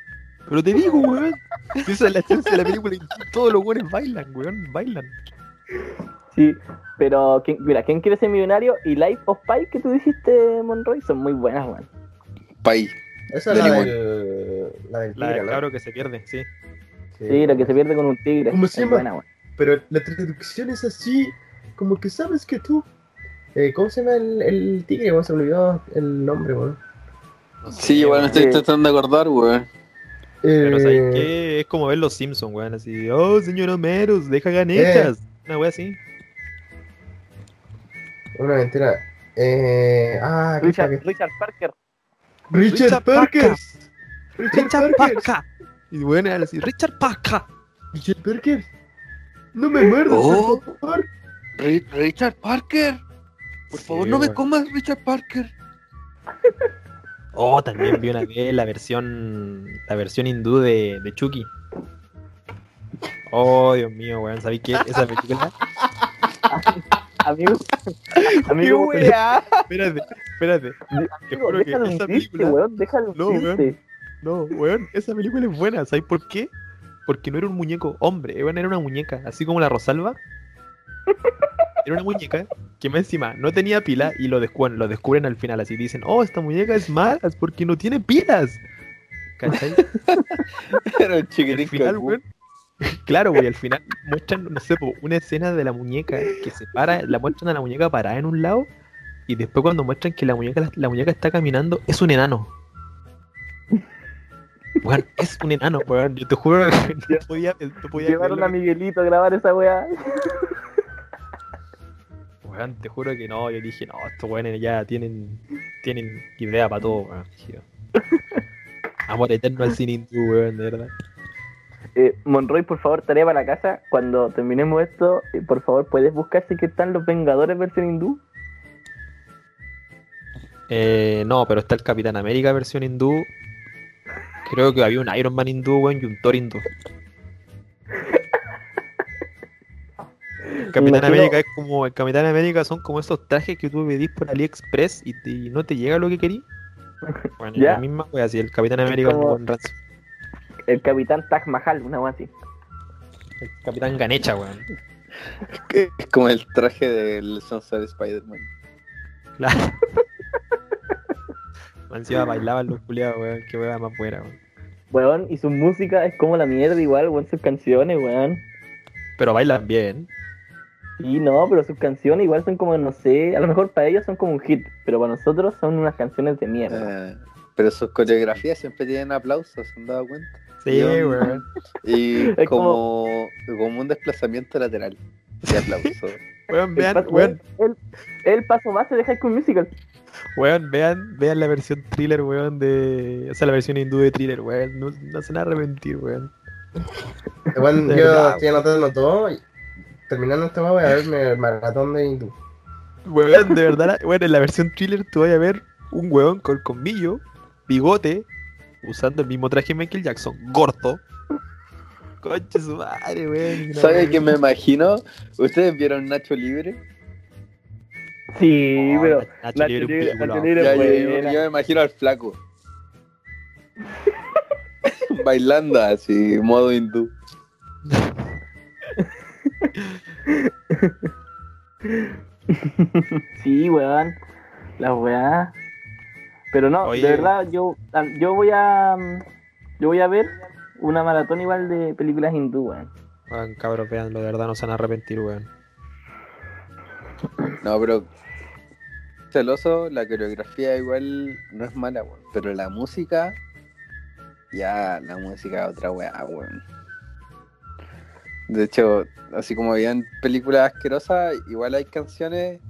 Speaker 1: Pero te digo, weón. Esa es la esencia de la película y todos los weones bailan, weón. Bailan.
Speaker 3: Sí, pero ¿quién- mira, ¿quién quiere ser millonario? Y Life of Pi que tú dijiste, Monroy, son muy buenas, weón.
Speaker 2: País.
Speaker 4: Esa es la del, la del
Speaker 1: La
Speaker 4: tigre,
Speaker 1: del
Speaker 4: ¿no?
Speaker 1: cabro que se pierde, sí.
Speaker 3: Sí, lo que se pierde con un tigre.
Speaker 4: ¿Cómo
Speaker 3: es
Speaker 4: se llama?
Speaker 3: buena.
Speaker 4: Pero la traducción es así, como que sabes que tú... Eh, ¿Cómo se llama el, el tigre? weón? Se me olvidó el nombre, weón.
Speaker 1: No sé,
Speaker 2: Sí, bueno, estoy
Speaker 3: Sí.
Speaker 2: tratando de acordar, weón.
Speaker 1: Pero
Speaker 4: Eh,
Speaker 1: ¿sabes qué? Es como ver los Simpsons, weón. Así, oh, señor Homeros, deja ganechas. Una wea así.
Speaker 4: Una mentira. Eh, ah, ¿qué
Speaker 3: Richard? Richard Parker.
Speaker 4: Richard,
Speaker 1: Richard
Speaker 4: Parker.
Speaker 1: Paca.
Speaker 4: Richard,
Speaker 1: Richard
Speaker 4: Parker.
Speaker 1: Y bueno, así, Richard Paca.
Speaker 4: Richard Parker. No me muerdas,
Speaker 2: Oh.
Speaker 4: por favor.
Speaker 2: Ri- Richard Parker. Por
Speaker 1: Sí,
Speaker 2: favor, no me comas, Richard Parker.
Speaker 1: Oh, también vi una vez la versión la versión hindú de, de Chucky. Oh, Dios mío, weón, ¿sabéis qué? Esa película.
Speaker 3: Amigo, amigo,
Speaker 1: Espérate, espérate. Te
Speaker 3: amigo,
Speaker 1: juro que
Speaker 3: déjalo
Speaker 1: esa película.
Speaker 3: weón, déjalo
Speaker 1: No,
Speaker 3: hundirse.
Speaker 1: No, weón, esa película es buena. ¿Sabéis por qué? Porque no era un muñeco hombre, weón, era una muñeca, así como la Rosalba. Era una muñeca que más encima no tenía pila y lo descubren, lo descubren al final, así dicen, oh, esta muñeca es mala porque no tiene pilas. ¿Cachai?
Speaker 2: Era un
Speaker 1: al
Speaker 2: chiquitín
Speaker 1: final,
Speaker 2: cacú.
Speaker 1: weón. Claro, güey, al final muestran, no sé, una escena de la muñeca que se para, la muestran a la muñeca parada en un lado y después cuando muestran que la muñeca, la muñeca está caminando, es un enano. Weón, es un enano, weón. Yo te juro que no podía, no podía
Speaker 3: Llevaron a Miguelito a grabar esa weá.
Speaker 1: Weón, te juro que no, yo dije, no, estos weones ya tienen, tienen idea para todo, weón. Amor eterno al cine hindú, weón, de verdad.
Speaker 3: Eh, Monroy, por favor, tarea para la casa. Cuando terminemos esto, eh, por favor, ¿puedes buscar si que están los Vengadores versión hindú?
Speaker 1: Eh, no, pero está el Capitán América versión hindú. Creo que había un Iron Man hindú, weón, y un Thor hindú. El Capitán
Speaker 3: imagino-
Speaker 1: América es como, el Capitán América son como esos trajes que tú pedís por AliExpress y, te- y no te llega lo que querís. Bueno,
Speaker 3: Ya.
Speaker 1: la misma wea, así el Capitán América es un rancio.
Speaker 3: El Capitán Taj Mahal, una weá así.
Speaker 1: El Capitán Ganecha, weón.
Speaker 2: Es como el traje del Sunset Spider-Man.
Speaker 1: Claro. Encima bailaban los culiados, weón. Qué wea más buena, weón.
Speaker 3: Weón, y su música es como la mierda igual, weón, sus canciones, weón.
Speaker 1: Pero bailan bien.
Speaker 3: Sí, no, pero sus canciones igual son como, no sé, a lo mejor para ellos son como un hit, pero para nosotros son unas canciones de mierda.
Speaker 2: Eh, pero sus coreografías siempre tienen aplausos, ¿se han dado cuenta?
Speaker 1: Sí, weón.
Speaker 2: Y como, como un desplazamiento lateral de aplauso.
Speaker 1: Weón,
Speaker 3: El
Speaker 1: vean,
Speaker 3: paso-
Speaker 1: weón,
Speaker 3: el, el paso base de High School Musical.
Speaker 1: weón, vean, vean la versión thriller, weón, de. O sea, la versión hindú de thriller, weón. No, no se van a arrepentir, weón.
Speaker 4: Igual yo estoy anotando todo. Terminando esta voy a verme el maratón de hindú.
Speaker 1: Weón, de verdad, la- weón, en la versión thriller tú vas a ver un weón con colmillo, bigote, usando el mismo traje de Michael Jackson, gordo. Conche su madre, weón.
Speaker 2: ¿Sabe qué me imagino? ¿Ustedes vieron Nacho Libre?
Speaker 3: Sí,
Speaker 1: Oh,
Speaker 3: pero
Speaker 1: Nacho
Speaker 3: Nacho
Speaker 1: Libre.
Speaker 3: Nacho Libre-
Speaker 2: Ya, yo me imagino al flaco. Bailando así, modo hindú.
Speaker 3: sí, weón. La weá. Pero no,
Speaker 1: Oye.
Speaker 3: de verdad, yo, yo voy a. mm, Yo voy a ver una maratón igual de películas hindú, weón.
Speaker 1: Weón, cabros, veanlo, de verdad no se van a arrepentir, weón.
Speaker 2: No, pero celoso, la coreografía igual no es mala, weón. Pero la música, ya la música es otra weá, weón. De hecho, así como habían películas asquerosas, igual hay canciones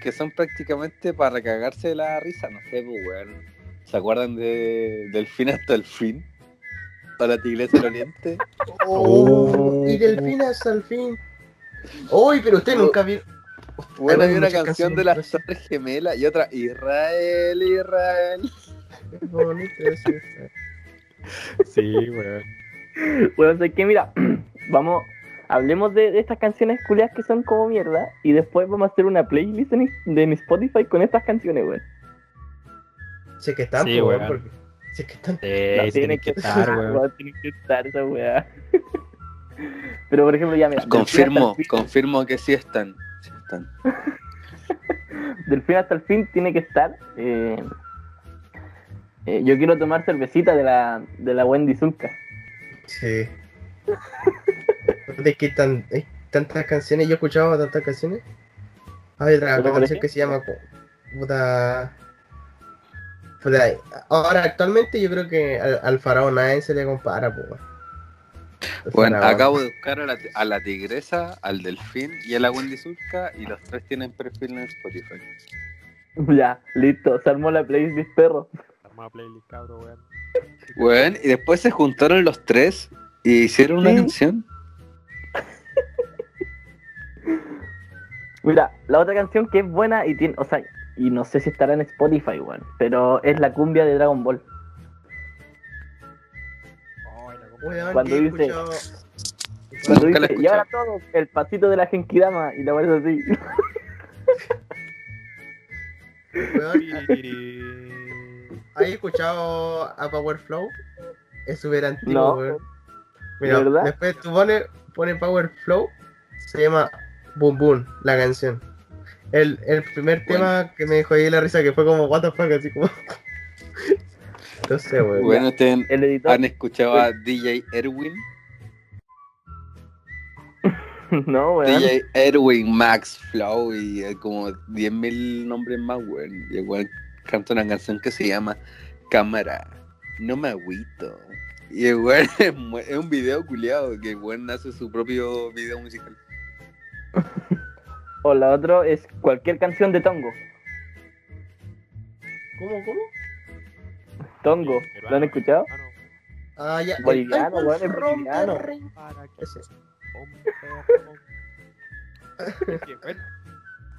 Speaker 2: que son prácticamente para recagarse de la risa, no sé, pues weón. ¿Se acuerdan de, del fin hasta el fin? Para la iglesia del oriente.
Speaker 1: Oh.
Speaker 4: Y del fin hasta el fin. Uy, pero usted nunca vio.
Speaker 2: Bueno,
Speaker 4: Hay
Speaker 2: una canción de las Torres Gemelas y otra Israel, Israel.
Speaker 4: Bonito eso.
Speaker 1: Sí, weón.
Speaker 3: Bueno, sé que mira, vamos hablemos de, de estas canciones culiadas que son como mierda y después vamos a hacer una playlist en, de en Spotify con estas canciones, weón.
Speaker 4: Si es que están,
Speaker 1: Sí,
Speaker 4: pues, weón, porque. Si es que están.
Speaker 1: Sí,
Speaker 3: No,
Speaker 1: sí tiene que estar, weón.
Speaker 3: weón, tiene que estar esa weá. Pero por ejemplo, ya mira,
Speaker 2: Confirmo,
Speaker 3: fin-
Speaker 2: confirmo que sí están. Sí están.
Speaker 3: del fin hasta el fin tiene que estar. eh, eh, yo quiero tomar cervecita de la, de la Wendy Zulka.
Speaker 4: Sí. Es que tan- hay tantas canciones, yo he escuchado tantas canciones. Hay otra
Speaker 3: ¿Pero por
Speaker 4: canción que se llama puta. puta, Ahora actualmente yo creo que al, al faraón él se le compara, pues.
Speaker 2: Bueno,
Speaker 4: faraón.
Speaker 2: acabo de buscar a la, a la tigresa, al delfín y a la Wendy Zulka y los tres tienen perfil en Spotify.
Speaker 3: Ya, listo, se armó la playlist perro.
Speaker 1: Arma playlist, cabro, weón.
Speaker 2: Bueno, y después se juntaron los tres y hicieron una
Speaker 3: Sí.
Speaker 2: canción.
Speaker 3: Mira, la otra canción que es buena y tiene, o sea, y no sé si estará en Spotify, weón, pero es la cumbia de Dragon Ball.
Speaker 1: La
Speaker 3: Cuando dice-
Speaker 4: escuchado-
Speaker 3: Cuando
Speaker 2: Nunca
Speaker 3: dice, y ahora todos, el pasito de la Genkidama, y la verdad así.
Speaker 4: ¿Has escuchado a Power Flow? Es súper antiguo,
Speaker 3: No.
Speaker 4: Después tú pones pone Power Flow, se llama Boom Boom, la canción. El, el primer
Speaker 2: Bueno.
Speaker 4: tema que me dejó ahí la risa que fue como, what the fuck, así como... no sé, weón.
Speaker 2: Bueno, ustedes
Speaker 3: El editor,
Speaker 2: han escuchado a DJ Erwin.
Speaker 3: no, weón.
Speaker 2: DJ Erwin, Max Flow y eh, como 10.000 nombres más, weón. Y el weón canta una canción que se llama Cámara, no me agüito. Y el weón es, un video culiado que el weón hace su propio video musical.
Speaker 3: O la otra es cualquier canción de Tongo.
Speaker 4: ¿Cómo, cómo?
Speaker 3: Tongo, ¿lo han escuchado?
Speaker 1: Ah,
Speaker 4: Ah, ya.
Speaker 3: Boliviano, weón, es boliviano.
Speaker 4: Ese.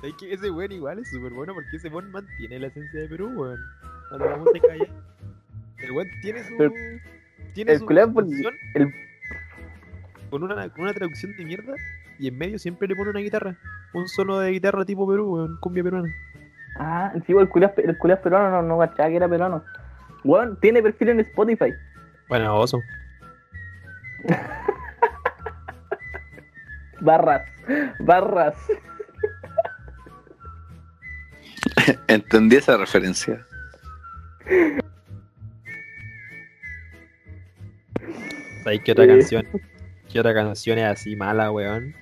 Speaker 1: Es es que ese weón igual es súper bueno porque ese weón mantiene la esencia de Perú, weón. Cuando la música ya. El weón tiene su. Tiene
Speaker 3: el
Speaker 1: su canción
Speaker 3: el-
Speaker 1: con, una, con una traducción de mierda y en medio siempre le pone una guitarra. Un solo de guitarra tipo Perú, weón, cumbia peruana.
Speaker 3: Ah, sí, el culiao, el culiao peruano, no, no cachaba que era peruano. Weón, tiene perfil en Spotify.
Speaker 1: Bueno, oso.
Speaker 3: Barras, barras.
Speaker 2: Entendí esa referencia.
Speaker 1: ¿Sabes qué otra
Speaker 3: Sí.
Speaker 1: canción? ¿Qué otra canción es así mala, weón?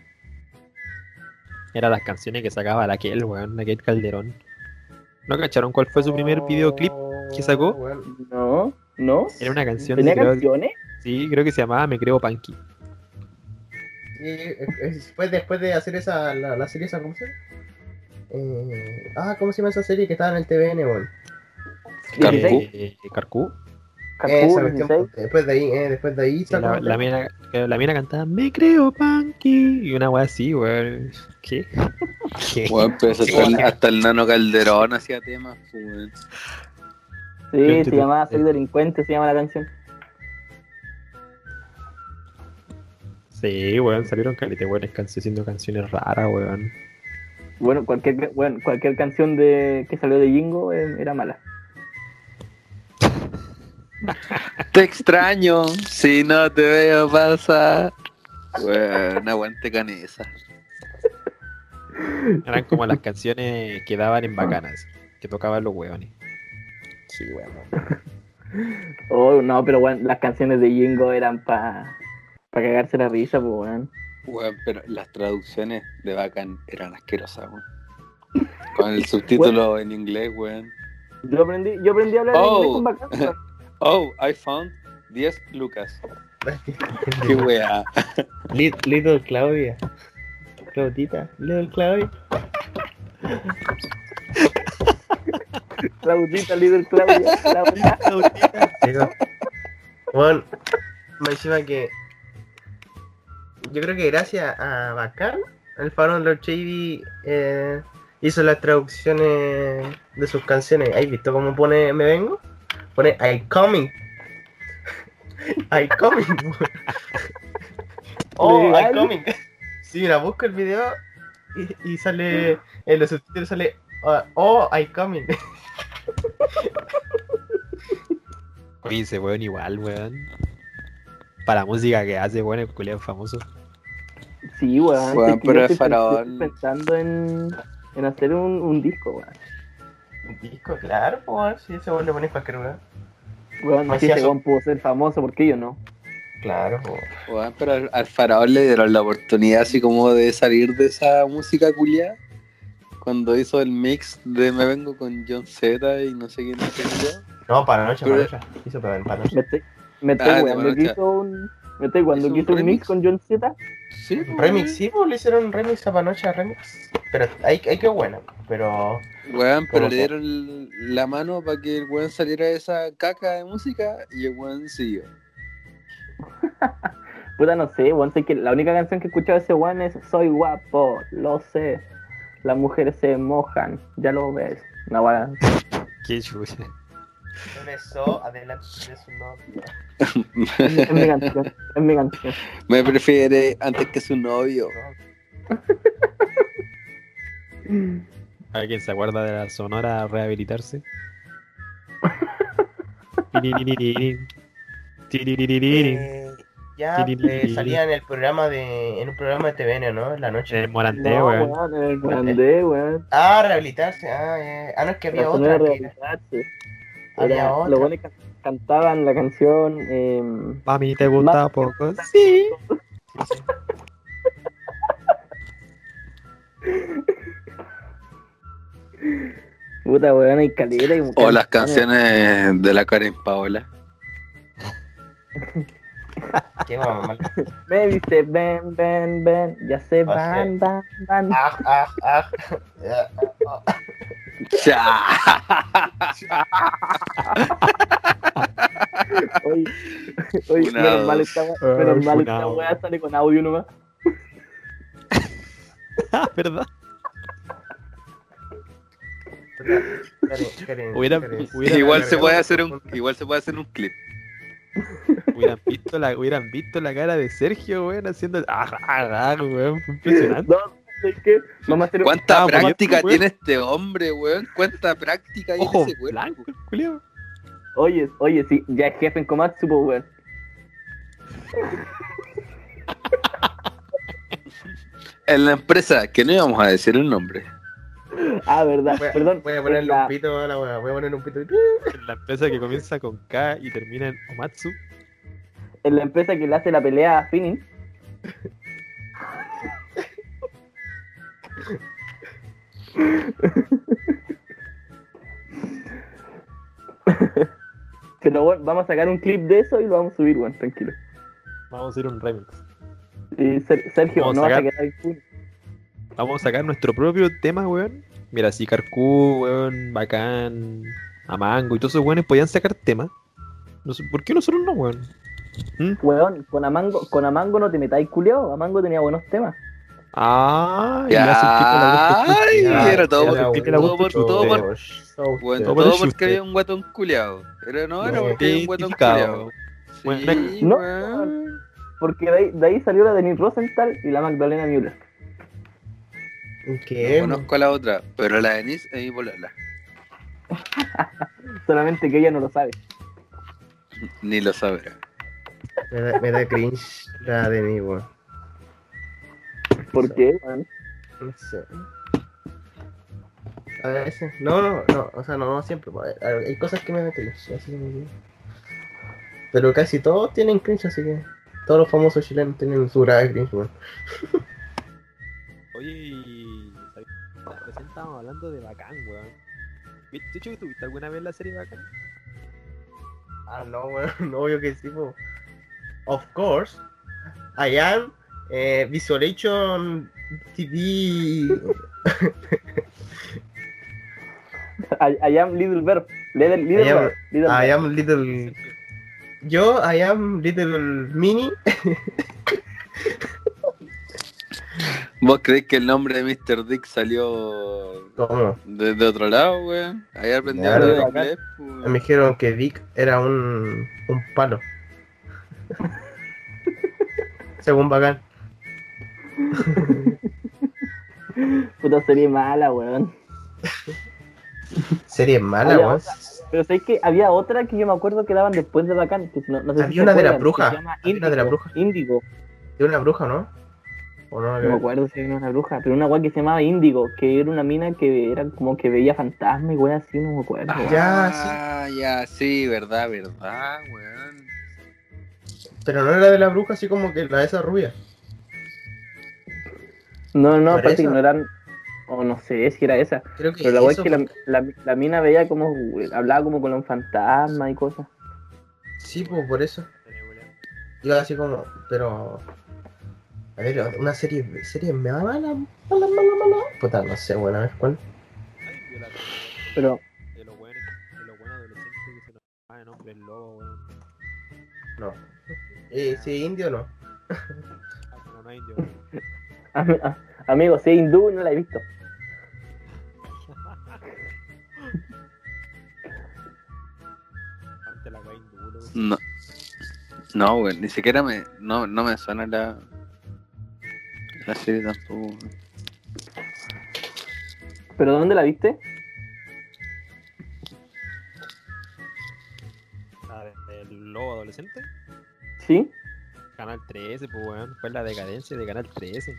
Speaker 1: Eran las canciones que sacaba la aquel, weón, la aquel Calderón. ¿No cacharon cuál fue su primer videoclip? que sacó?
Speaker 4: Oh, weón.
Speaker 3: No, no.
Speaker 1: Era una canción de
Speaker 3: ¿Tenía
Speaker 1: creo,
Speaker 3: canciones?
Speaker 1: Sí, creo que se llamaba Me Creo
Speaker 4: es- fue después de hacer esa, la, la serie esa, ¿cómo se llama? Eh, ah, ¿cómo se llama esa serie que estaba en el TVN, weón?
Speaker 2: Carcú.
Speaker 3: 16,
Speaker 1: Eh, Carcú.
Speaker 3: Carcú,
Speaker 4: Esa cuestión,
Speaker 3: 16.
Speaker 4: después de ahí, eh, después de ahí
Speaker 1: la, la, mina, la mina cantaba Me Creo Punky. Y una wea así, weón. ¿Qué?
Speaker 2: Hasta, el, hasta el nano Calderón hacía temas, pues, weón.
Speaker 3: Sí, se
Speaker 1: te-
Speaker 3: llamaba Soy delincuente, se llama la canción.
Speaker 1: Sí, weón, salieron calite, weón, haciendo canciones raras, weón.
Speaker 3: Bueno, cualquier, bueno, cualquier canción de que salió de Jingo eh, era mala.
Speaker 2: Te extraño si no te veo pasar. Weón, aguante canesa.
Speaker 1: Eran como las canciones que daban en bacanas, que tocaban los weones. Sí, weón.
Speaker 3: Oh, no, pero bueno, las canciones de Jingo eran para pa cagarse la risa, pues, weón.
Speaker 2: Weón, pero las traducciones de Bacán eran asquerosas, weón. Con el subtítulo en inglés, weón.
Speaker 3: Yo aprendí, yo aprendí a hablar
Speaker 2: Oh.
Speaker 3: inglés con bacán.
Speaker 2: Oh, I found 10 lucas. Qué weá.
Speaker 4: Li- Little Claudia. Claudita. Little Claudia.
Speaker 3: Claudita, líder Claudia. Claudia.
Speaker 4: Digo, Bueno, me encima que. Yo creo que gracias a Bacán, el Farón Lord Shady eh, hizo las traducciones de sus canciones. ¿Has visto cómo pone Me Vengo? Pone I coming. I coming. oh, I coming. Sí, mira, busco el video y, y sale. En los subtítulos sale. uh, oh, I coming.
Speaker 1: Oye, ese weón igual, weón. Para la música que hace, weón, el culiao es famoso.
Speaker 3: Sí, weón. Es
Speaker 2: pero
Speaker 3: yo
Speaker 2: es
Speaker 3: estoy
Speaker 2: faraón.
Speaker 3: pensando en, en hacer un, un disco, weón.
Speaker 4: Disco, claro, pues. Si ese weón le pones cualquier weón.
Speaker 3: Weón,
Speaker 4: Pues
Speaker 3: si
Speaker 4: sí,
Speaker 3: ese weón pudo ser famoso, ¿por qué yo no?
Speaker 4: Claro, pues.
Speaker 2: Weón, pero al, al faraón le dieron la oportunidad así como de salir de esa música culiada. Cuando hizo el mix de Me Vengo con John Z y no sé quién más yo.
Speaker 4: No, para noche, para noche. Hizo para para noche.
Speaker 3: Me estoy, me estoy
Speaker 2: Ah,
Speaker 3: hizo un. Estoy weando
Speaker 2: Hizo
Speaker 3: que
Speaker 2: un
Speaker 3: un mix con John Z.
Speaker 2: Sí, pues,
Speaker 4: Remix, sí, pues le hicieron un remix a Panocha remix. Pero ahí, ahí quedó bueno. Pero.
Speaker 2: Weón, pero
Speaker 4: ¿Cómo
Speaker 2: le dieron la mano para que el weón saliera de esa caca de música y el weón siguió.
Speaker 3: Puta, no sé, weón. Sé que la única canción que he escuchado de ese weón es Soy guapo, lo sé. Las mujeres se mojan, ya lo ves. Una weá.
Speaker 1: Qué chucha.
Speaker 4: Regresó adelante de su novio.
Speaker 3: Es mi canción, es mi canción.
Speaker 2: Me prefiere antes que su novio.
Speaker 1: ¿Alguien se acuerda de la sonora rehabilitarse?
Speaker 4: Eh, ya eh, salía en el programa de. En un programa de TVN, ¿no? En la noche.
Speaker 1: El Morandé,
Speaker 3: No,
Speaker 1: weón.
Speaker 3: weón, en el grande, weón.
Speaker 4: Ah, rehabilitarse. Ah, ya. ah, no es que había
Speaker 3: La
Speaker 4: otra. Que... Había
Speaker 3: Era-
Speaker 4: otra.
Speaker 3: Los buenos can- cantaban la canción. Eh,
Speaker 1: Mami, ¿te gusta
Speaker 3: Más-
Speaker 1: poco? Sí.
Speaker 3: puta, weón, hay calera. y
Speaker 2: O las canciones de la Karen Paola.
Speaker 4: Qué mamá.
Speaker 3: Me dice, ven, ven, ven. Ya se van, van, van.
Speaker 4: Ah, ah, ah. Ah, ah.
Speaker 3: Oye, oye menos
Speaker 2: Funados.
Speaker 3: mal esta weá-
Speaker 1: Ay,
Speaker 3: menos mal esta weá sale con audio nomás.
Speaker 1: Ah, ¿verdad? Hubiera- hubiera-
Speaker 2: Igual se puede hacer un, igual se puede hacer un clip.
Speaker 1: Hubieran visto la, hubieran visto la cara de Sergio, weón, haciendo el ah, ah, ah, weón, fue impresionante.
Speaker 3: No, ¿sabes qué? Vamos a hacer un...
Speaker 2: ¿Cuánta práctica
Speaker 1: weón.
Speaker 2: tiene este hombre, weón? ¿Cuánta práctica
Speaker 1: Ojo
Speaker 2: ese cuerpo?
Speaker 1: blanco.
Speaker 3: Oye, oye, sí, ya es jefe en Komatsu, pues, weón.
Speaker 2: En la empresa, que no íbamos a decir el nombre.
Speaker 3: Ah, verdad,
Speaker 4: Voy a-
Speaker 3: perdón.
Speaker 4: Voy a ponerle
Speaker 3: la-
Speaker 4: un pito a la weá. Voy a ponerle un pito.
Speaker 1: En la empresa que comienza con K y termina en Omatsu.
Speaker 3: en la empresa que le hace la pelea a Finin. Pero bueno, vamos a sacar un clip de eso y lo vamos a subir, weón, tranquilo.
Speaker 1: Vamos a hacer un remix.
Speaker 3: Y Ser- Sergio,
Speaker 1: Vamos
Speaker 3: no vas a quedar impune.
Speaker 1: Vamos a sacar nuestro propio tema, weón. Mira, si Carcú, weón, Bacán, Amango y todos esos weones podían sacar temas. No sé, ¿Por qué nosotros no, weón? ¿Mm?
Speaker 3: Weón, con Amango, con Amango no te metáis culiao, Amango tenía buenos temas.
Speaker 1: Ah,
Speaker 2: ay,
Speaker 1: chusco.
Speaker 2: era todo por- todo por- todo porque había un guatón culeado. Pero no, era
Speaker 4: No,
Speaker 2: porque había un guatón Sí,
Speaker 3: no. Porque de ahí, de ahí salió la Denise Rosenthal y la Magdalena Müller.
Speaker 4: ¿Qué?
Speaker 2: No conozco a la otra, pero la Denise es mi polola.
Speaker 3: Solamente que ella no lo sabe.
Speaker 2: Ni lo sabrá.
Speaker 4: Me da, me da cringe la de mí, weón.
Speaker 3: ¿Por qué?
Speaker 4: No sé. A veces. No, no, no. O sea, no, no siempre. pues, Hay, cosas que me dan cringe. Así que... Pero casi todos tienen cringe, así que. Todos los famosos chilenos tienen su grado de cringe, weón.
Speaker 1: Oye, y... Recién estábamos hablando de Bacán, weón. ¿De hecho, tuviste alguna vez la serie Bacán?
Speaker 4: Ah, no, weón. No, obvio que sí, po. Of course. I am eh, Visualization TV.
Speaker 3: I, I am Little Verb. Little, little
Speaker 4: I am-
Speaker 3: Verb. Little
Speaker 4: I
Speaker 3: Verb.
Speaker 4: am little. Yo, I am little mini.
Speaker 2: ¿Vos creéis que el nombre de Mr. Dick salió
Speaker 4: ¿Cómo?
Speaker 2: desde otro lado, weón? Ahí aprendí a hablar inglés.
Speaker 4: Me dijeron que Dick era un, un palo. Según Bacán.
Speaker 3: Puta serie mala, weón.
Speaker 4: Serie mala,
Speaker 3: Había
Speaker 4: weón.
Speaker 3: otra. Pero sé que había otra que yo me acuerdo que daban después de Bacán. Que no, no sé si
Speaker 4: Había una de la bruja,
Speaker 3: se llama
Speaker 4: una de la bruja.
Speaker 3: Índigo.
Speaker 4: De una bruja, ¿no? ¿O no?
Speaker 3: No me acuerdo si era una bruja, pero una weá que se llamaba Índigo, que era una mina que era como que veía fantasmas y weá así, no me acuerdo. weón.
Speaker 4: Ya,
Speaker 2: Ah, ya, sí, verdad, verdad, weón.
Speaker 4: Pero no era de la bruja, así como que la de esa rubia.
Speaker 3: No, no, no eran, o no sé si era esa.
Speaker 4: Creo que
Speaker 3: Pero la weá es que la, la, la mina veía como, hablaba como con los fantasmas y cosas.
Speaker 4: Sí, pues por eso. Iba así como, pero. A ver, una serie, serie mala, mala, mala, mala, mala. Puta, no sé, bueno, a ver cuál.
Speaker 3: Pero,
Speaker 1: De los buenos, de los buenos adolescentes que se nos nombre el lobo, weón.
Speaker 4: No. Eh, sí, indio no.
Speaker 1: Ah, pero no hay indio.
Speaker 3: Am- amigo, si es hindú, no la he visto.
Speaker 2: No. No, weón, ni siquiera me. No, no me suena la. La serie tampoco.
Speaker 3: ¿Pero dónde la viste?
Speaker 1: Del lobo adolescente.
Speaker 3: ¿Sí?
Speaker 1: Canal 13, pues weón. Fue la decadencia de Canal 13.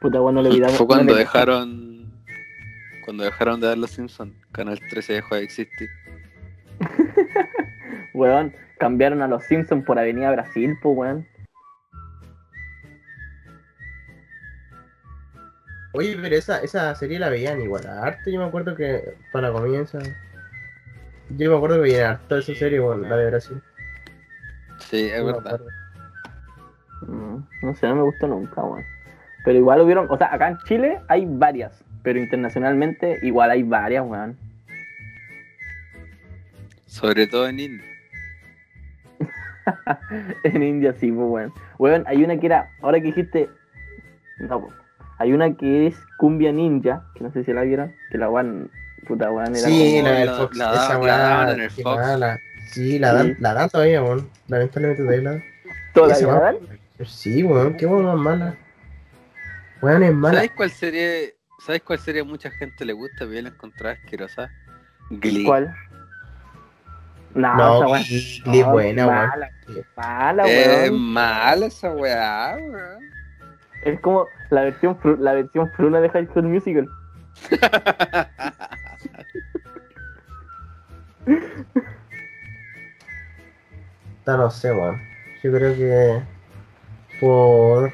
Speaker 3: Puta, bueno, le olvidamos.
Speaker 2: Fue
Speaker 3: no
Speaker 2: cuando
Speaker 3: le-
Speaker 2: dejaron. Cuando dejaron de dar los Simpsons. Canal 13 dejó de existir.
Speaker 3: Weón, cambiaron a los Simpsons por Avenida Brasil, pues, weón.
Speaker 4: Oye, pero esa, esa serie la veían igual a harto. Yo me acuerdo que para comienza. Yo me acuerdo que veían harto esa serie, bueno, la de Brasil.
Speaker 2: Sí, es
Speaker 4: No
Speaker 2: verdad.
Speaker 4: acuerdo.
Speaker 3: Mm, No sé, no me gustó nunca, weón. Pero igual hubieron, o sea, acá en Chile hay varias, pero internacionalmente igual hay varias, weón.
Speaker 2: Sobre todo en India.
Speaker 3: en India sí, pues, weón. Weón, hay una que era, ahora que dijiste, no, pues, hay una que es Cumbia Ninja, que no sé si la vieron, que la weón, puta weón, era
Speaker 4: Sí,
Speaker 2: como
Speaker 4: la del
Speaker 2: la-
Speaker 4: Fox.
Speaker 2: la
Speaker 4: esa
Speaker 2: la en el
Speaker 4: qué
Speaker 2: Fox.
Speaker 4: mala. Sí, la dan,
Speaker 3: Sí.
Speaker 4: la dan todavía, weón. Lamentablemente todavía la dan.
Speaker 3: como toda
Speaker 4: esa
Speaker 3: la ¿verdad?
Speaker 4: Sí, weón, qué weón más mala. Es mala.
Speaker 2: ¿Sabes cuál serie? ¿Sabes cuál serie a mucha gente le gusta? Bien la encontrada asquerosa. Glee.
Speaker 3: ¿Cuál? No,
Speaker 4: No,
Speaker 3: esa weón.
Speaker 4: Glee
Speaker 3: no,
Speaker 4: buena, weón.
Speaker 3: mala, mala,
Speaker 2: Es
Speaker 3: weón.
Speaker 2: mala esa weá, weón.
Speaker 3: Es como la versión fru- la versión fruna de High School Musical.
Speaker 4: Puta, no sé, weón. Yo creo que. Por.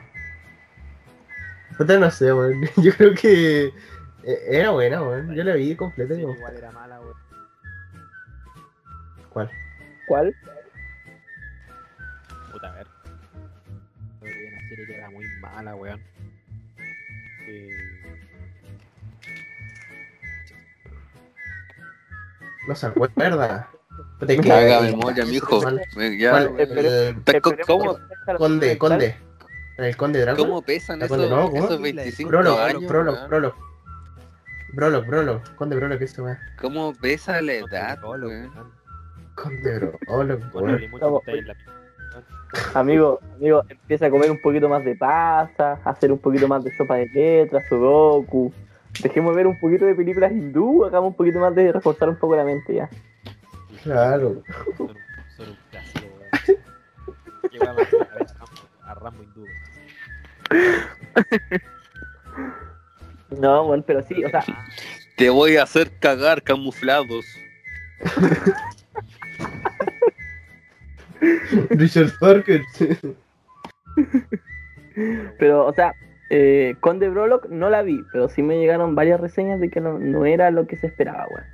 Speaker 4: Puta, no sé, weón. Yo creo que. eh, Era buena, weón. Yo la vi completa. y
Speaker 1: Sí,
Speaker 4: me
Speaker 1: igual era mala, weón.
Speaker 4: ¿Cuál?
Speaker 3: ¿Cuál?
Speaker 1: Puta, a ver. Una serie que era muy mala, weón. Eh,
Speaker 4: No se acuerda. Puta, es que-
Speaker 2: Haga
Speaker 4: eh,
Speaker 2: memoria, mijo. Me- ya- ¿Cómo,
Speaker 3: la
Speaker 4: Conde, El Conde Drácula.
Speaker 2: ¿Cómo pesan
Speaker 4: ¿Te
Speaker 2: esos, esos 25
Speaker 4: Brolo,
Speaker 2: años?
Speaker 4: Brolo,
Speaker 2: weón?
Speaker 4: Brolo. Brolo, Brolo. Conde Brolo, ¿qué es esa weá?
Speaker 2: ¿Cómo pesa la
Speaker 1: no te
Speaker 2: edad? weón?
Speaker 1: weón.
Speaker 4: Conde Brolo, weón.
Speaker 1: que la-
Speaker 3: Amigo, amigo, empieza a comer un poquito más de pasta, a hacer un poquito más de sopa de letras, sudoku. Dejemos ver un poquito de películas hindú, hagamos un poquito más de reforzar un poco la mente ya.
Speaker 4: Claro.
Speaker 1: Son un, clásico, weón. Weón a Rambo hindú.
Speaker 3: No, bueno, pero sí, o sea,
Speaker 2: Te voy a hacer cagar camuflados.
Speaker 4: Richard Parker.
Speaker 3: pero, o sea, eh, Conde Brolock no la vi, pero sí me llegaron varias reseñas de que no, no era lo que se esperaba, weón.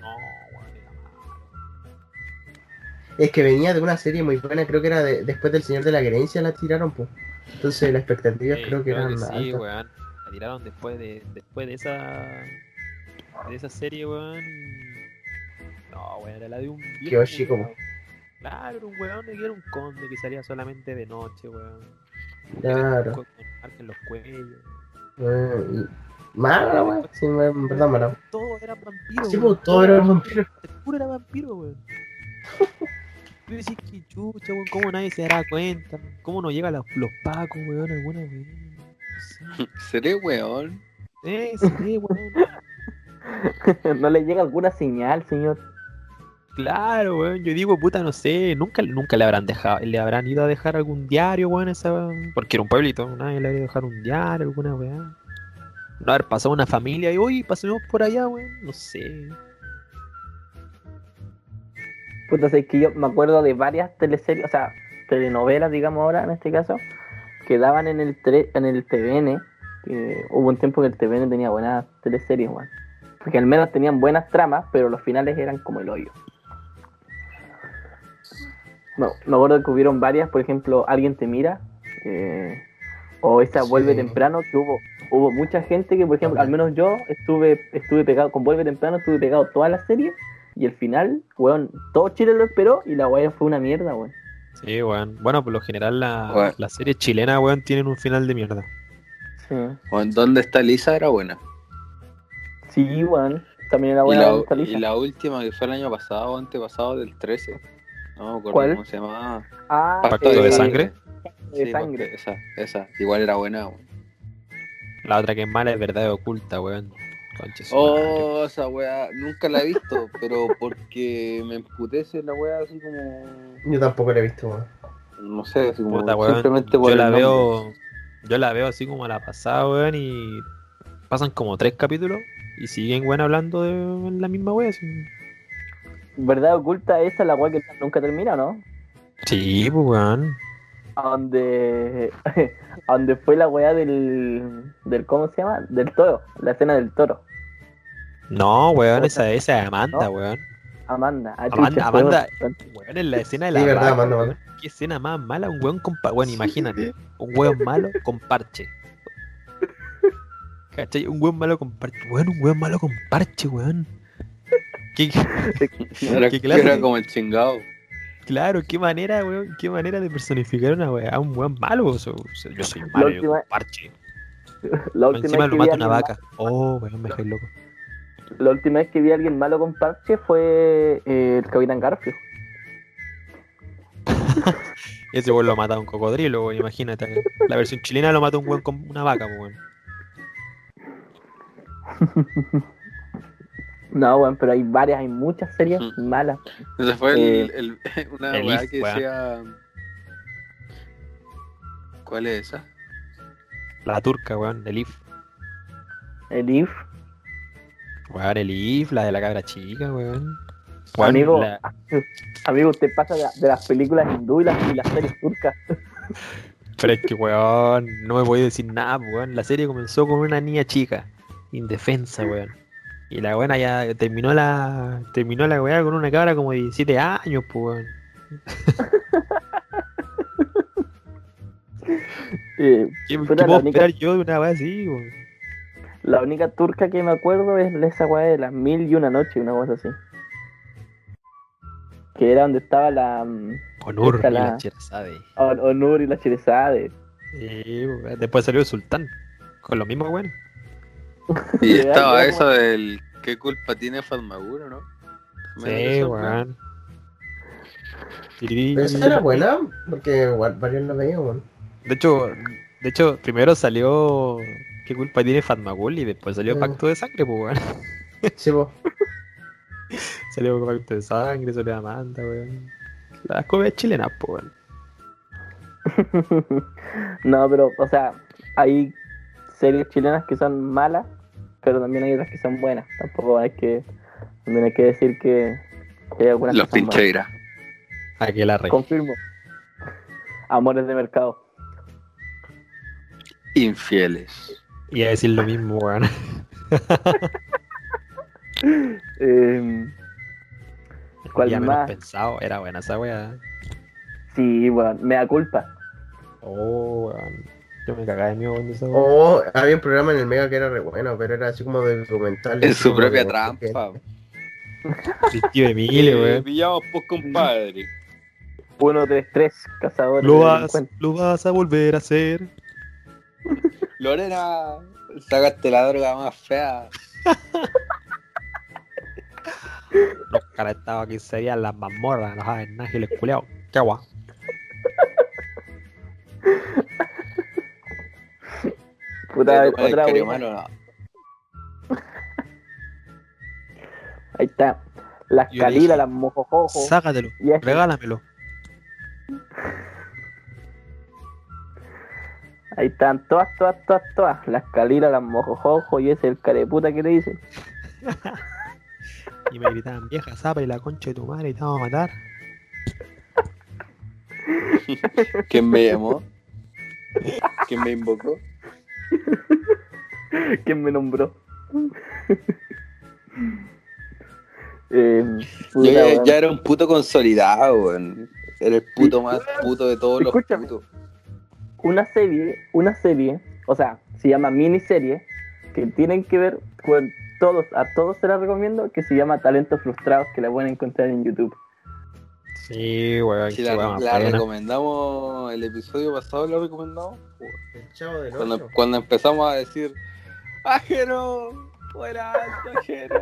Speaker 1: No, weón, era malo.
Speaker 4: Es que venía de una serie muy buena, creo que era de- después del Señor de la Gerencia la tiraron, pues. Entonces las expectativas
Speaker 1: Sí,
Speaker 4: creo que eran
Speaker 1: sí,
Speaker 4: altas.
Speaker 1: weón. La tiraron después de, después de esa de esa serie, weón. No, weón, era la de un viejo,
Speaker 4: chico,
Speaker 1: weón. Claro, era un weón que era un conde que salía solamente de noche, weón.
Speaker 4: Claro.
Speaker 1: Con, en los cuellos.
Speaker 4: Eh, Mala la weá, sí, en verdad mala.
Speaker 1: Todo era vampiro.
Speaker 4: Sí,
Speaker 1: weón.
Speaker 4: pues todo era vampiro.
Speaker 1: El puro era vampiro, weón. Tú decís que chucha, weón, cómo nadie se dará cuenta, cómo no llegan los, los pacos, weón, alguna vez. No sé.
Speaker 2: Seré weón.
Speaker 1: Eh, sí, weón.
Speaker 3: no le llega alguna señal, señor.
Speaker 1: Claro, weón. Yo digo, puta, no sé. Nunca, nunca le habrán dejado, le habrán ido a dejar algún diario, weón, esa. Porque era un pueblito, nadie le habría dejar un diario, alguna weá. No haber pasado una familia y hoy pasemos por allá, weón. No sé.
Speaker 3: Puta, es que yo me acuerdo de varias teleseries, o sea, telenovelas, digamos ahora en este caso, que daban en el, tre- en el TVN. Que hubo un tiempo que el TVN tenía buenas teleseries, weón. Porque al menos tenían buenas tramas, pero los finales eran como el hoyo. No, me acuerdo que hubieron varias, por ejemplo, Alguien te mira, eh, o esa
Speaker 5: Sí.
Speaker 3: Vuelve temprano, que hubo, hubo mucha gente que, por ejemplo, al menos yo estuve, estuve pegado, con Vuelve temprano estuve pegado toda la serie, y el final, weón, todo Chile lo esperó y la weá fue una mierda, weón.
Speaker 1: Sí, weón. Bueno, por lo general la,
Speaker 2: Weón.
Speaker 1: las series chilenas, weón, tienen un final de mierda.
Speaker 3: Sí,
Speaker 2: Weón, ¿Dónde está Lisa? Era buena.
Speaker 3: sí weón, también era
Speaker 2: Y
Speaker 3: buena
Speaker 2: la,
Speaker 3: esta lista.
Speaker 2: y la última que fue el año pasado o antepasado del 13. No me acuerdo
Speaker 3: ¿Cuál?
Speaker 2: cómo se llamaba.
Speaker 3: Ah,
Speaker 1: Pacto
Speaker 3: eh,
Speaker 1: de sangre.
Speaker 3: de
Speaker 2: Sí,
Speaker 3: sangre.
Speaker 2: Esa, esa. Igual era buena. weón.
Speaker 1: La otra que es mala es verdad oculta, weón. Madre.
Speaker 2: Oh, esa weá, nunca la he visto, pero porque me emputece la weá así como.
Speaker 5: Yo tampoco la he visto, weón.
Speaker 2: No sé, así como.
Speaker 1: Puta, weón.
Speaker 2: simplemente por
Speaker 1: Yo
Speaker 2: el
Speaker 1: la
Speaker 2: nombre.
Speaker 1: veo. Yo la veo así como a la pasada, weón, y pasan como tres capítulos y siguen, weón, hablando de la misma weá. así.
Speaker 3: Verdad oculta, esa es la weá que nunca termina, ¿no?
Speaker 1: Sí, pues, weón.
Speaker 3: A donde, a donde fue la weá del, del, ¿cómo se llama? Del toro, la escena del toro.
Speaker 1: No, weón, esa, esa es Amanda,
Speaker 3: ¿No?
Speaker 1: weón.
Speaker 3: Amanda. Ah,
Speaker 1: Amanda-
Speaker 3: chucha,
Speaker 1: Amanda-
Speaker 3: weón.
Speaker 1: En la escena de la
Speaker 5: Sí, verdad, Amanda,
Speaker 1: weón. Qué escena más mala, un weón con pa- Weón, imagínate. Un weón malo con parche. ¿Cachai? Un weón malo con parche. Weón, un weón malo con parche, weón. ¿Qué,
Speaker 2: Era,
Speaker 1: ¿Qué clase?
Speaker 2: era como el chingado.
Speaker 1: Claro, qué manera, weón, qué manera de personificar una weá, a un weón malo. o sea, yo soy malo, yo
Speaker 3: última-
Speaker 1: parche.
Speaker 3: La última,
Speaker 1: Encima
Speaker 3: vez
Speaker 1: lo mata
Speaker 3: a
Speaker 1: una vaca. Oh, weón, me dejáis loco.
Speaker 3: la última vez que vi a alguien malo con parche fue eh, el Capitán Garfio.
Speaker 1: Ese weón lo mata un cocodrilo, weón, imagínate. La versión chilena lo mata un weón con una vaca, weón.
Speaker 3: No, weón, pero hay varias, hay muchas series
Speaker 2: Mm.
Speaker 3: malas.
Speaker 2: Ese fue el,
Speaker 3: Eh,
Speaker 2: el- una
Speaker 1: el
Speaker 2: weá que decía. ¿Cuál es esa?
Speaker 1: La turca, weón, el IF.
Speaker 3: El If,
Speaker 1: Weón, el IF, la de la cabra chica, weón. Weón,
Speaker 3: amigo,
Speaker 1: la-
Speaker 3: amigo, usted pasa de, de las películas hindú y las, y las series turcas.
Speaker 1: Pero es que, weón, no me voy a decir nada, weón. La serie comenzó con una niña chica, indefensa, weón. Y la buena ya terminó la terminó la weá con una cabra como de 17 años, pues.
Speaker 3: Eh,
Speaker 1: ¿Qué, qué
Speaker 3: la
Speaker 1: puedo
Speaker 3: única-
Speaker 1: esperar yo de una weá así, weón?
Speaker 3: la única turca que me acuerdo es esa weá de las mil y una noche, una cosa así. Que era donde estaba la mm,
Speaker 1: Onur
Speaker 3: Esta
Speaker 1: y la
Speaker 3: la-
Speaker 1: Cherazade.
Speaker 3: On- Onur y la Cherezade.
Speaker 1: Después salió el sultán. Con lo mismo, weón.
Speaker 2: Y estaba
Speaker 3: algo,
Speaker 2: esa del. ¿Qué culpa tiene Fatmaguro, no?
Speaker 1: Sí, weón.
Speaker 5: Pero esa era buena, porque igual varios la veían, weón.
Speaker 1: De hecho, de hecho, primero salió ¿Qué culpa tiene Fatmagul? Y después salió
Speaker 5: Mm.
Speaker 1: Pacto de Sangre, pues weón.
Speaker 5: Sí, po.
Speaker 1: Salió Pacto de Sangre, salió Amanda, weón. Las comedias chilenas, pues weón.
Speaker 3: no, pero, o sea, hay series chilenas que son malas, pero también hay otras que son buenas. Tampoco hay que, también hay que decir que, que hay algunas
Speaker 2: Los pincheiras.
Speaker 1: Aquel arre.
Speaker 3: Confirmo. Amores de mercado.
Speaker 2: Infieles.
Speaker 1: Y a decir lo mismo, weón.
Speaker 3: Eh, ¿Cuál
Speaker 1: Ya
Speaker 3: más?
Speaker 1: pensado. Era buena esa weá.
Speaker 3: sí, bueno, me da culpa.
Speaker 1: Oh, weón. Yo me cagaba de miedo cuando esa weá.
Speaker 5: O había un programa en el Mega que era re bueno, pero era así como de documental.
Speaker 2: En su propia
Speaker 5: de-
Speaker 2: trampa.
Speaker 1: Detective Emilio,
Speaker 2: Eh,
Speaker 1: weón.
Speaker 2: pillamos, pues, compadre.
Speaker 3: 1, 3, 3, cazadores.
Speaker 1: Lo
Speaker 3: de
Speaker 1: vas, lo vas a volver a hacer.
Speaker 2: Lorena, sacaste la droga más fea.
Speaker 1: Nunca he estado aquí serían las mazmorras, los ágiles culeados. Qué guay.
Speaker 3: Puta, otra.
Speaker 2: Malo, no.
Speaker 3: Ahí está. Las
Speaker 1: Yo
Speaker 3: calilas, las mojojojo.
Speaker 1: Sácatelo,
Speaker 3: y es-
Speaker 1: regálamelo.
Speaker 3: Ahí están todas, todas, todas, todas. Las calilas, las mojojojo y ese el careputa que le dicen.
Speaker 1: Y me gritaban, vieja zapa y la concha de tu madre y te vamos a matar.
Speaker 2: ¿Quién me llamó? ¿Quién me invocó?
Speaker 3: ¿Quién me nombró? eh, puta,
Speaker 2: ya, era un puto consolidado. Era el puto más puto de todos los
Speaker 3: Escúchame.
Speaker 2: putos.
Speaker 3: una serie, una serie, o sea, se llama miniserie, que tienen que ver con todos, a todos se la recomiendo, que se llama Talentos Frustrados, que la pueden encontrar en YouTube.
Speaker 1: Sí, weón,
Speaker 2: Si
Speaker 1: qué
Speaker 2: la, la recomendamos, el episodio pasado lo recomendamos.
Speaker 5: El chavo del
Speaker 2: Cuando,
Speaker 5: ocho.
Speaker 2: cuando empezamos a decir, ¡Ajero! ¡Fuera alto, ajero!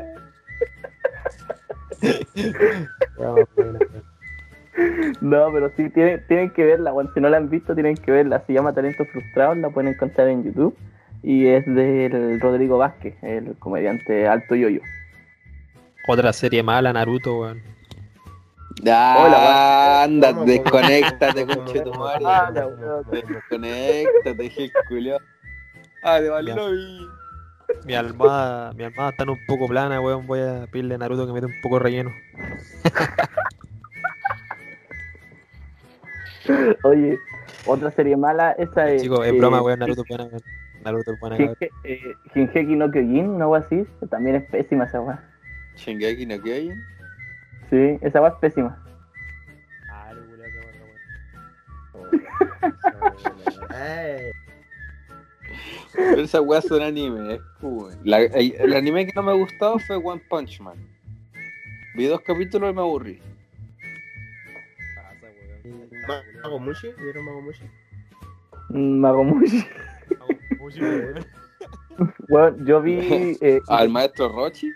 Speaker 3: No, pero sí, tienen, tienen que verla, bueno, si no la han visto, tienen que verla. Se llama Talentos Frustrados, la pueden encontrar en YouTube. Y es del Rodrigo Vázquez, el comediante Alto Yoyo.
Speaker 1: Otra serie mala, Naruto, weón.
Speaker 3: Hola,
Speaker 2: anda, desconéctate,
Speaker 5: ¿Cómo,
Speaker 2: conchetumare.
Speaker 3: Ah, la weón.
Speaker 2: Desconéctate, dije culiao. Ah, de vale
Speaker 1: Ya.
Speaker 2: lo vi.
Speaker 1: Mi almohada, mi almohada está un poco plana, weón. Voy a pedirle a Naruto que mete un poco relleno.
Speaker 3: Oye, otra serie mala, esa es.
Speaker 1: Chicos, es
Speaker 3: eh,
Speaker 1: broma, weón. Naruto es buena, weón. Naruto es buena,
Speaker 3: eh, Shingeki no Kyojin, una wea así, también es pésima esa wea.
Speaker 2: Shingeki no Kyojin.
Speaker 3: Sí, esa wea es pésima.
Speaker 5: Ay,
Speaker 2: Pero esas weas son anime, pues, la, el, el anime que no me gustó fue One Punch Man. Vi dos capítulos y me aburrí.
Speaker 5: Mago Mushi, ¿vieron Mago Mushi?
Speaker 3: Mm, Magomushi. Weón, yo vi. Eh,
Speaker 2: Al maestro Rochi.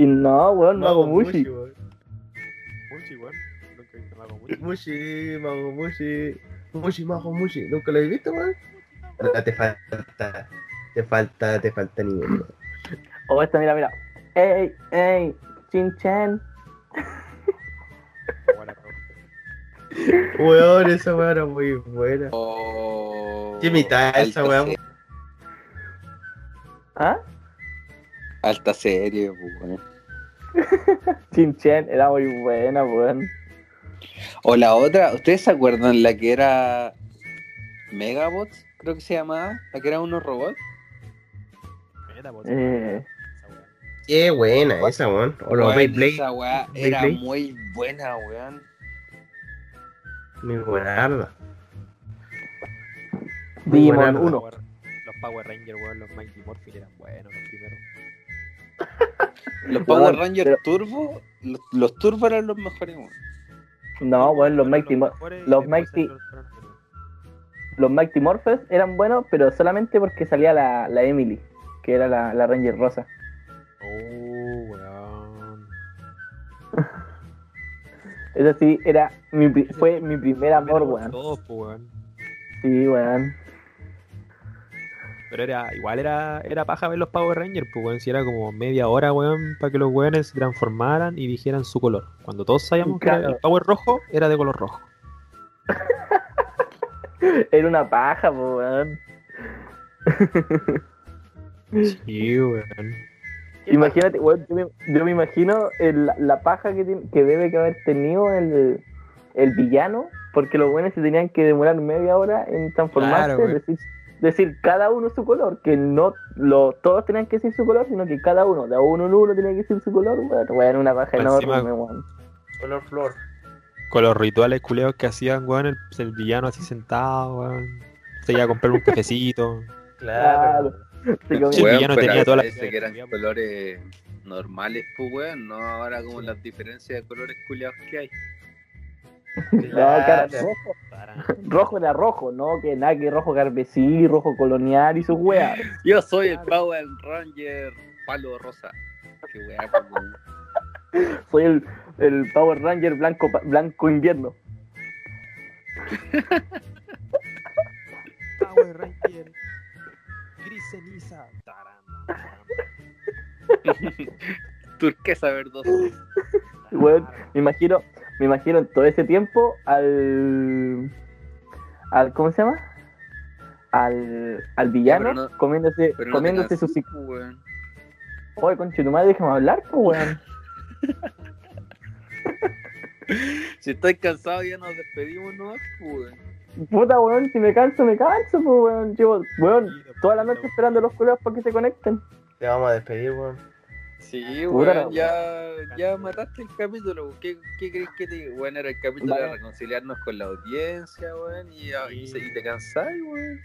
Speaker 3: Y no, weón, Magomushi.
Speaker 5: weón.
Speaker 1: Mushi, weón. Nunca he visto Mago Mushi.
Speaker 5: Mushi, Mago Mushi. Mushi, Mago Mushi. ¿Nunca lo has visto, weón? Te falta. Te falta, te falta nivel. weón.
Speaker 3: Oh, esta, mira, mira. Ey, ey, Chin Chen.
Speaker 5: Weón, esa weón era muy buena.
Speaker 2: O...
Speaker 5: ¿Qué mitad esa weón?
Speaker 3: ¿Ah?
Speaker 2: Alta serie, pues, weón.
Speaker 3: Chin Chen era muy buena, weón.
Speaker 2: O la otra, ¿ustedes se acuerdan la que era Megabots? Creo que se llamaba, la que eran unos robots.
Speaker 1: Po,
Speaker 3: Eh.
Speaker 5: Qué buena esa, weón. O los Beyblade.
Speaker 2: Esa weá era muy buena, weón.
Speaker 5: Muy buenarda. Muy
Speaker 3: Digimon
Speaker 5: buena,
Speaker 1: Los
Speaker 3: 1.
Speaker 1: Power- Los Power Rangers, weón, los Mighty Morphin eran buenos los primeros.
Speaker 2: Los Power Rangers
Speaker 3: pero-
Speaker 2: Turbo, los, los Turbo eran los mejores, weón.
Speaker 3: No, weón, los Mighty, los
Speaker 1: después
Speaker 3: Mighty-
Speaker 1: los
Speaker 3: los Mighty Morphes eran buenos, pero solamente porque salía la, la Emily, que era la, la Ranger Rosa.
Speaker 1: Oh, weón.
Speaker 3: Esa sí, era mi, fue mi primer amor, weón.
Speaker 1: Todos, weón.
Speaker 3: Sí, weón.
Speaker 1: Pero era, igual era, era paja ver los Power Rangers, pues weón, si era como media hora, weón, para que los weones se transformaran y dijeran su color. Cuando todos sabíamos que el Power rojo era de color rojo.
Speaker 3: Era una paja, po, weón.
Speaker 1: Sí, weón.
Speaker 3: Imagínate, weón, yo me, yo me imagino el- la paja que, tiene- que debe que haber tenido el, el villano, porque los buenos se tenían que demorar media hora en transformarse,
Speaker 1: Claro.
Speaker 3: Decir, cada uno su color, que no lo, todos tenían que decir su color, sino que cada uno, de uno en uno tenía que decir su color, weón, weón, una paja
Speaker 1: Encima-
Speaker 3: enorme, weón.
Speaker 4: Color flor.
Speaker 1: Con los rituales culeos que hacían, weón, el, el villano así sentado, weón. Se iba a comprar un cafecito.
Speaker 4: Claro.
Speaker 1: Sí, el
Speaker 2: Weón,
Speaker 1: villano tenía toda la-
Speaker 2: parece que eran colores normales, pues, weón. No ahora como las diferencias de colores culiados que hay.
Speaker 3: No, cara,
Speaker 4: Claro.
Speaker 3: rojo, rojo era rojo, no que nada que rojo carmesí, rojo colonial y sus weas.
Speaker 2: Yo soy el Power Ranger palo rosa. qué weá, pues, weón.
Speaker 3: Soy el, el Power Ranger blanco, blanco invierno.
Speaker 1: Power Ranger. Gris ceniza.
Speaker 2: Turquesa verdosa.
Speaker 3: Weón, me imagino, me imagino en todo ese tiempo al. al ¿Cómo se llama? Al, al villano
Speaker 2: no-
Speaker 3: comiéndose,
Speaker 2: no
Speaker 3: comiéndose su cic-
Speaker 2: pues, weón.
Speaker 3: Oye, conche tu madre, déjame hablar, pues weón.
Speaker 2: Si estáis cansados ya nos despedimos, ¿no? Pues, weón.
Speaker 3: Puta weón, si me canso, me canso, pues weón. Llevo, weón, toda la noche esperando a los culeros para que se conecten.
Speaker 4: Te vamos a despedir, weón.
Speaker 2: Sí, weón, ya, ya mataste el capítulo. ¿Qué, qué crees que te? Bueno, era el capítulo de
Speaker 3: Vale.
Speaker 2: reconciliarnos con la audiencia, weón, y, y, se- y te cansáis, weón.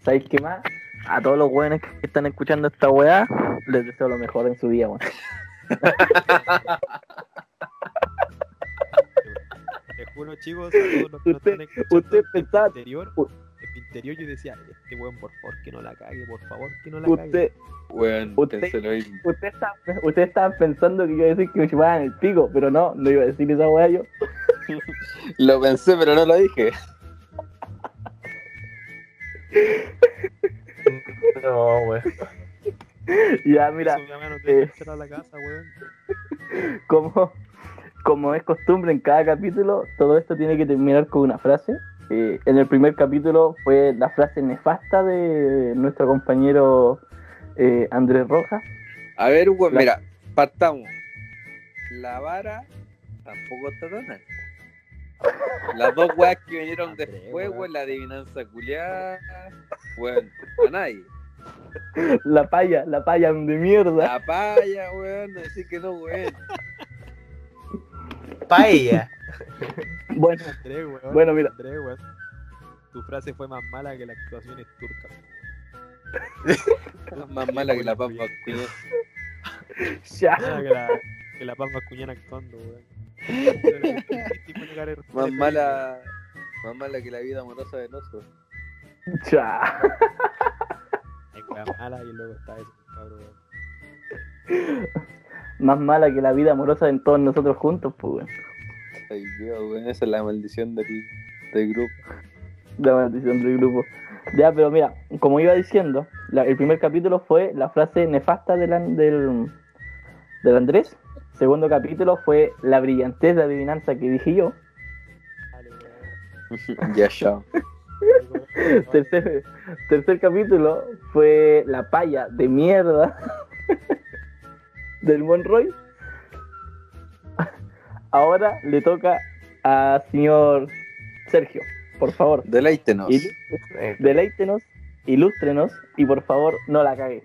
Speaker 3: ¿Sabéis qué más? A todos los weones que están escuchando esta weá, les deseo lo mejor en su día, weón.
Speaker 1: Te juro, chicos, a todos los que nos
Speaker 3: Usted-
Speaker 1: están escuchando
Speaker 3: usted pensaba-
Speaker 1: en mi interior yo decía, este weón, por favor, que no la cague, por favor, que no la cague.
Speaker 3: Usted,
Speaker 2: Weón,
Speaker 3: Usted-
Speaker 2: pensé lo
Speaker 3: usted está, usted estaba pensando que iba a decir que me chupaban el pico, pero no, no iba a decir esa weá yo.
Speaker 2: Lo pensé, pero no lo dije.
Speaker 4: No, weón.
Speaker 3: Ya, mira, eh.
Speaker 1: a la casa, weón.
Speaker 3: como, como es costumbre en cada capítulo, todo esto tiene que terminar con una frase. Eh, en el primer capítulo fue la frase nefasta de nuestro compañero eh, Andrés Rojas.
Speaker 2: A ver, weón,
Speaker 3: La-
Speaker 2: mira, partamos. La vara tampoco está tan alta. Las dos weas que vinieron
Speaker 1: André,
Speaker 2: después,
Speaker 1: weón.
Speaker 2: la adivinanza culiada, weón, a nadie.
Speaker 3: La paya, la paya de mierda.
Speaker 2: La paya, weón, decir que no, weón.
Speaker 4: Paella.
Speaker 3: Bueno,
Speaker 1: André, weón.
Speaker 3: Bueno, mira.
Speaker 1: André, weón. Tu frase fue más mala que la actuación es turca.
Speaker 2: Más mala que la papa culiada.
Speaker 3: ya.
Speaker 1: Mala que la, que la Pampa Cuñana actuando, weón.
Speaker 2: Más mala, más mala que la vida amorosa del oso.
Speaker 3: Ya.
Speaker 1: Hay weas malas y luego está eso, cabrón. weón.
Speaker 3: Más mala que la vida amorosa de todos nosotros juntos, pues, weón.
Speaker 2: Ay, Dios, esa es la maldición del, del grupo.
Speaker 3: La maldición del grupo. Ya, pero mira, como iba diciendo, la- el primer capítulo fue la frase nefasta del, del, del Andrés. Segundo capítulo fue la brillantez de adivinanza que dije yo.
Speaker 2: Ya, chao.
Speaker 3: Tercer, tercer capítulo fue la paya de mierda del Monroy. Ahora le toca a señor Sergio, por favor,
Speaker 2: Deleítenos.
Speaker 4: Eh,
Speaker 3: deleítenos, ilústrenos y por favor no la cague.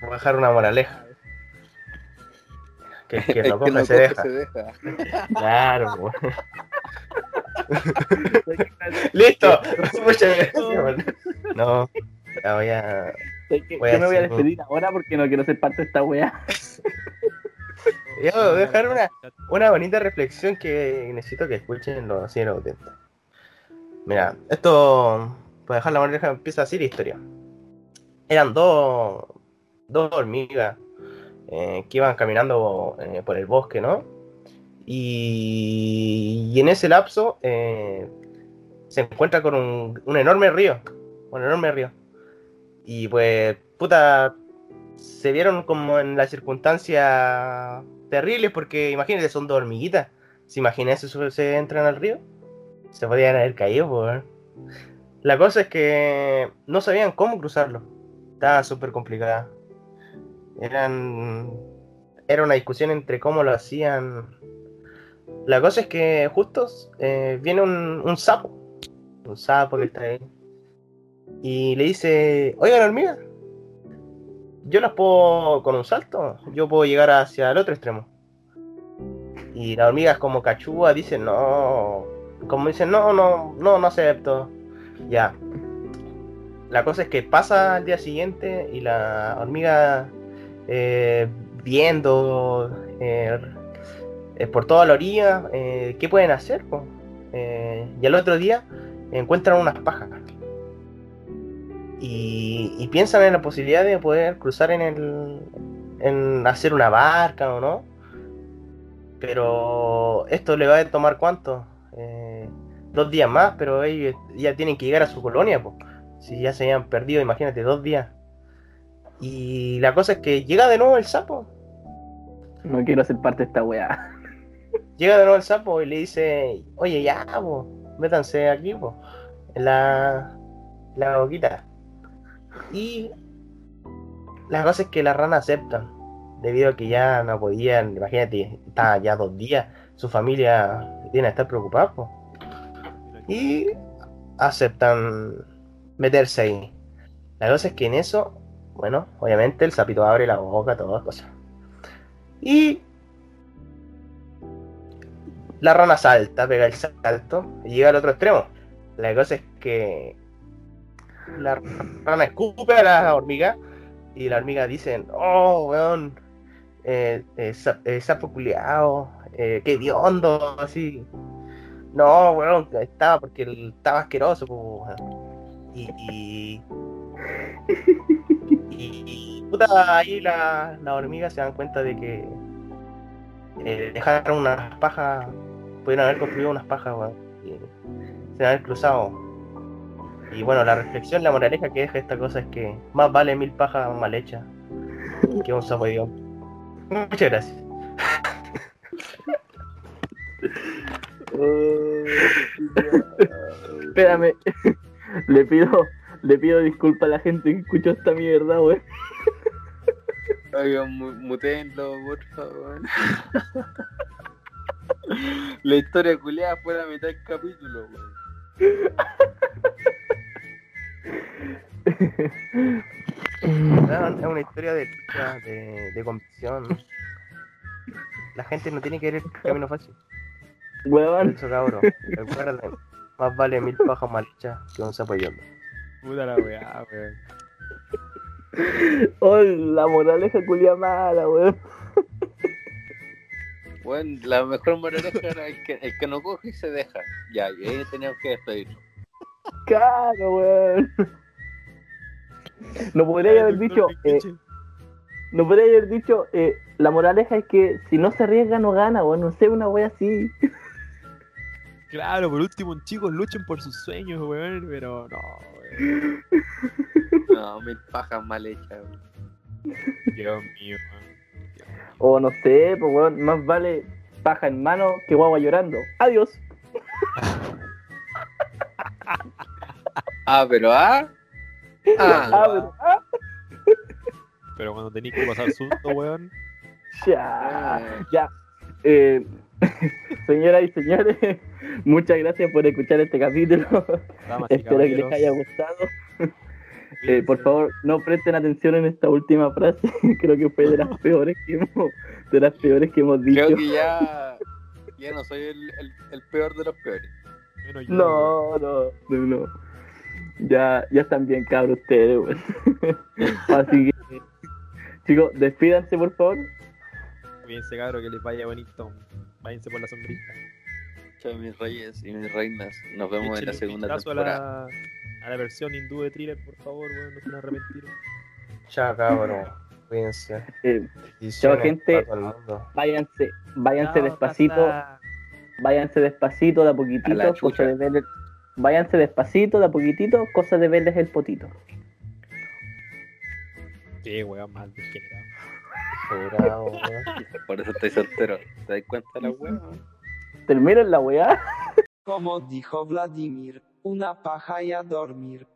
Speaker 4: Voy a dejar una moraleja. Que que coge
Speaker 2: no
Speaker 4: se deja.
Speaker 2: se deja.
Speaker 4: Claro, weón. Listo. Muchas gracias. No, ya voy a. Voy
Speaker 3: yo me voy a despedir ahora porque no quiero ser parte de esta wea.
Speaker 4: Yo voy a dejar una, una bonita reflexión que necesito que escuchen los señores auténticos. Mira, esto, para dejar la moraleja, empieza así la historia. Eran dos, dos hormigas eh, que iban caminando eh, por el bosque, ¿no? Y, y en ese lapso eh, se encuentra con un, un enorme río, un enorme río. Y pues, puta, se vieron como en las circunstancias terribles porque imagínate, son dos hormiguitas. ¿Se imaginan si se- entran al río? Se podían haber caído. La cosa es que no sabían cómo cruzarlo. Estaba súper complicada. Eran. Era una discusión entre cómo lo hacían. La cosa es que justo eh, viene un, sapo. Un sapo que está ahí. Y le dice: Oigan, hormiga. Yo las puedo con un salto. Yo puedo llegar hacia el otro extremo. Y las hormigas como cachúa dicen no. Como dicen, no, no, no, no acepto. Ya. La cosa es que pasa al día siguiente y la hormiga eh, viendo eh, por toda la orilla eh, qué pueden hacer. y al otro día encuentran unas pajas. Y, y piensan en la posibilidad de poder cruzar en el, en hacer una barca o no. Pero esto le va a tomar cuánto? Eh, dos días más, pero ellos ya tienen que llegar a su colonia, pues. Si ya se habían perdido, imagínate, dos días. Y la cosa es que llega de nuevo el sapo.
Speaker 3: No quiero ser parte de esta weá.
Speaker 4: Llega de nuevo el sapo y le dice, oye ya, po, métanse aquí, po, en la, la boquita. Y la cosa es que las ranas aceptan, debido a que ya no podían, imagínate, está ya dos días, su familia tiene que estar preocupada. Y aceptan meterse ahí. La cosa es que en eso, bueno, obviamente el sapito abre la boca, todas las cosas. Y la rana salta, pega el salto y llega al otro extremo. La cosa es que la rana escupe a la hormiga y la hormiga dicen, oh, weón, eh, eh, eh, sapo culiao, eh, qué hondo, así. No, weón, estaba porque él estaba asqueroso. Y, y, puta, ahí la, la hormiga se dan cuenta de que eh, dejaron unas pajas, pudieron haber construido unas pajas, weón, y se haber cruzado. Y bueno, la reflexión, la moraleja que deja esta cosa es que más vale mil pajas mal hechas que un sapo idiota. Muchas gracias.
Speaker 3: Espérame. Le pido, le pido disculpas a la gente que escuchó esta mierda, weón.
Speaker 2: Oigan, mu- mutéenlo, por favor. La historia culiada fue la mitad del capítulo, weón.
Speaker 4: Es una historia de lucha, de, de convicción. La gente no tiene que ir el camino fácil.
Speaker 3: Weón.
Speaker 4: eso, cabrón. Recuerden, más vale mil pajas mal hechas que un sapo.
Speaker 1: Puta la weá, weón.
Speaker 3: Oh, la moraleja culia mala, weón.
Speaker 2: Bueno, la mejor moraleja era el que, el que no coge y se deja. Ya, y ahí teníamos que despedirlo.
Speaker 3: Claro, weón. No podría haber dicho, eh, no podría haber dicho, eh, la moraleja es que si no se arriesga no gana, weón. No sé, una wea así.
Speaker 1: Claro, por último, chicos, luchen por sus sueños, weón, pero no, weón.
Speaker 2: No, mil pajas mal hechas, weón.
Speaker 1: Dios mío, weón.
Speaker 3: O no sé, pues weón, más vale paja en mano que guagua llorando. Adiós.
Speaker 2: Ah, pero ah. Ah,
Speaker 3: Ah, pero- ah,
Speaker 1: Pero cuando tenéis que pasar susto, weón.
Speaker 3: ya. Ya. Eh, señoras y señores, muchas gracias por escuchar este capítulo.
Speaker 1: Damas
Speaker 3: Espero que les haya gustado. Eh, por favor, no presten atención en esta última frase. Creo que fue de las peores que hemos, de las peores que hemos dicho.
Speaker 2: Creo que ya. Ya no soy el, el, el peor de los peores.
Speaker 1: Menos yo,
Speaker 3: No, no, no, no. Ya, ya están bien cabros ustedes, weón. Así que, chicos, despídanse por favor.
Speaker 1: Cuídense, cabros, que les vaya bonito. Váyanse por la sombrita.
Speaker 2: Chao, mis reyes y mis reinas. Nos vemos en la segunda
Speaker 1: vistazo a
Speaker 2: temporada.
Speaker 1: la, a la versión hindú de thriller, por favor, weón, no se van a arrepentir.
Speaker 4: Chao, cabrón. Cuídense.
Speaker 3: Eh,
Speaker 4: Bendiciones
Speaker 3: gente. váyanse, váyanse
Speaker 1: Chao,
Speaker 3: despacito, váyanse despacito, de a
Speaker 2: A la
Speaker 3: poquitito, verles, váyanse despacito, de a poquitito, cosa de verles el potito.
Speaker 1: Sí, weón, mal degenerado.
Speaker 4: Weón.
Speaker 2: Por eso estoy soltero. ¿Te das cuenta de la weá?
Speaker 3: Terminen la weá.
Speaker 6: Como dijo Vladimir, una paja y a dormir.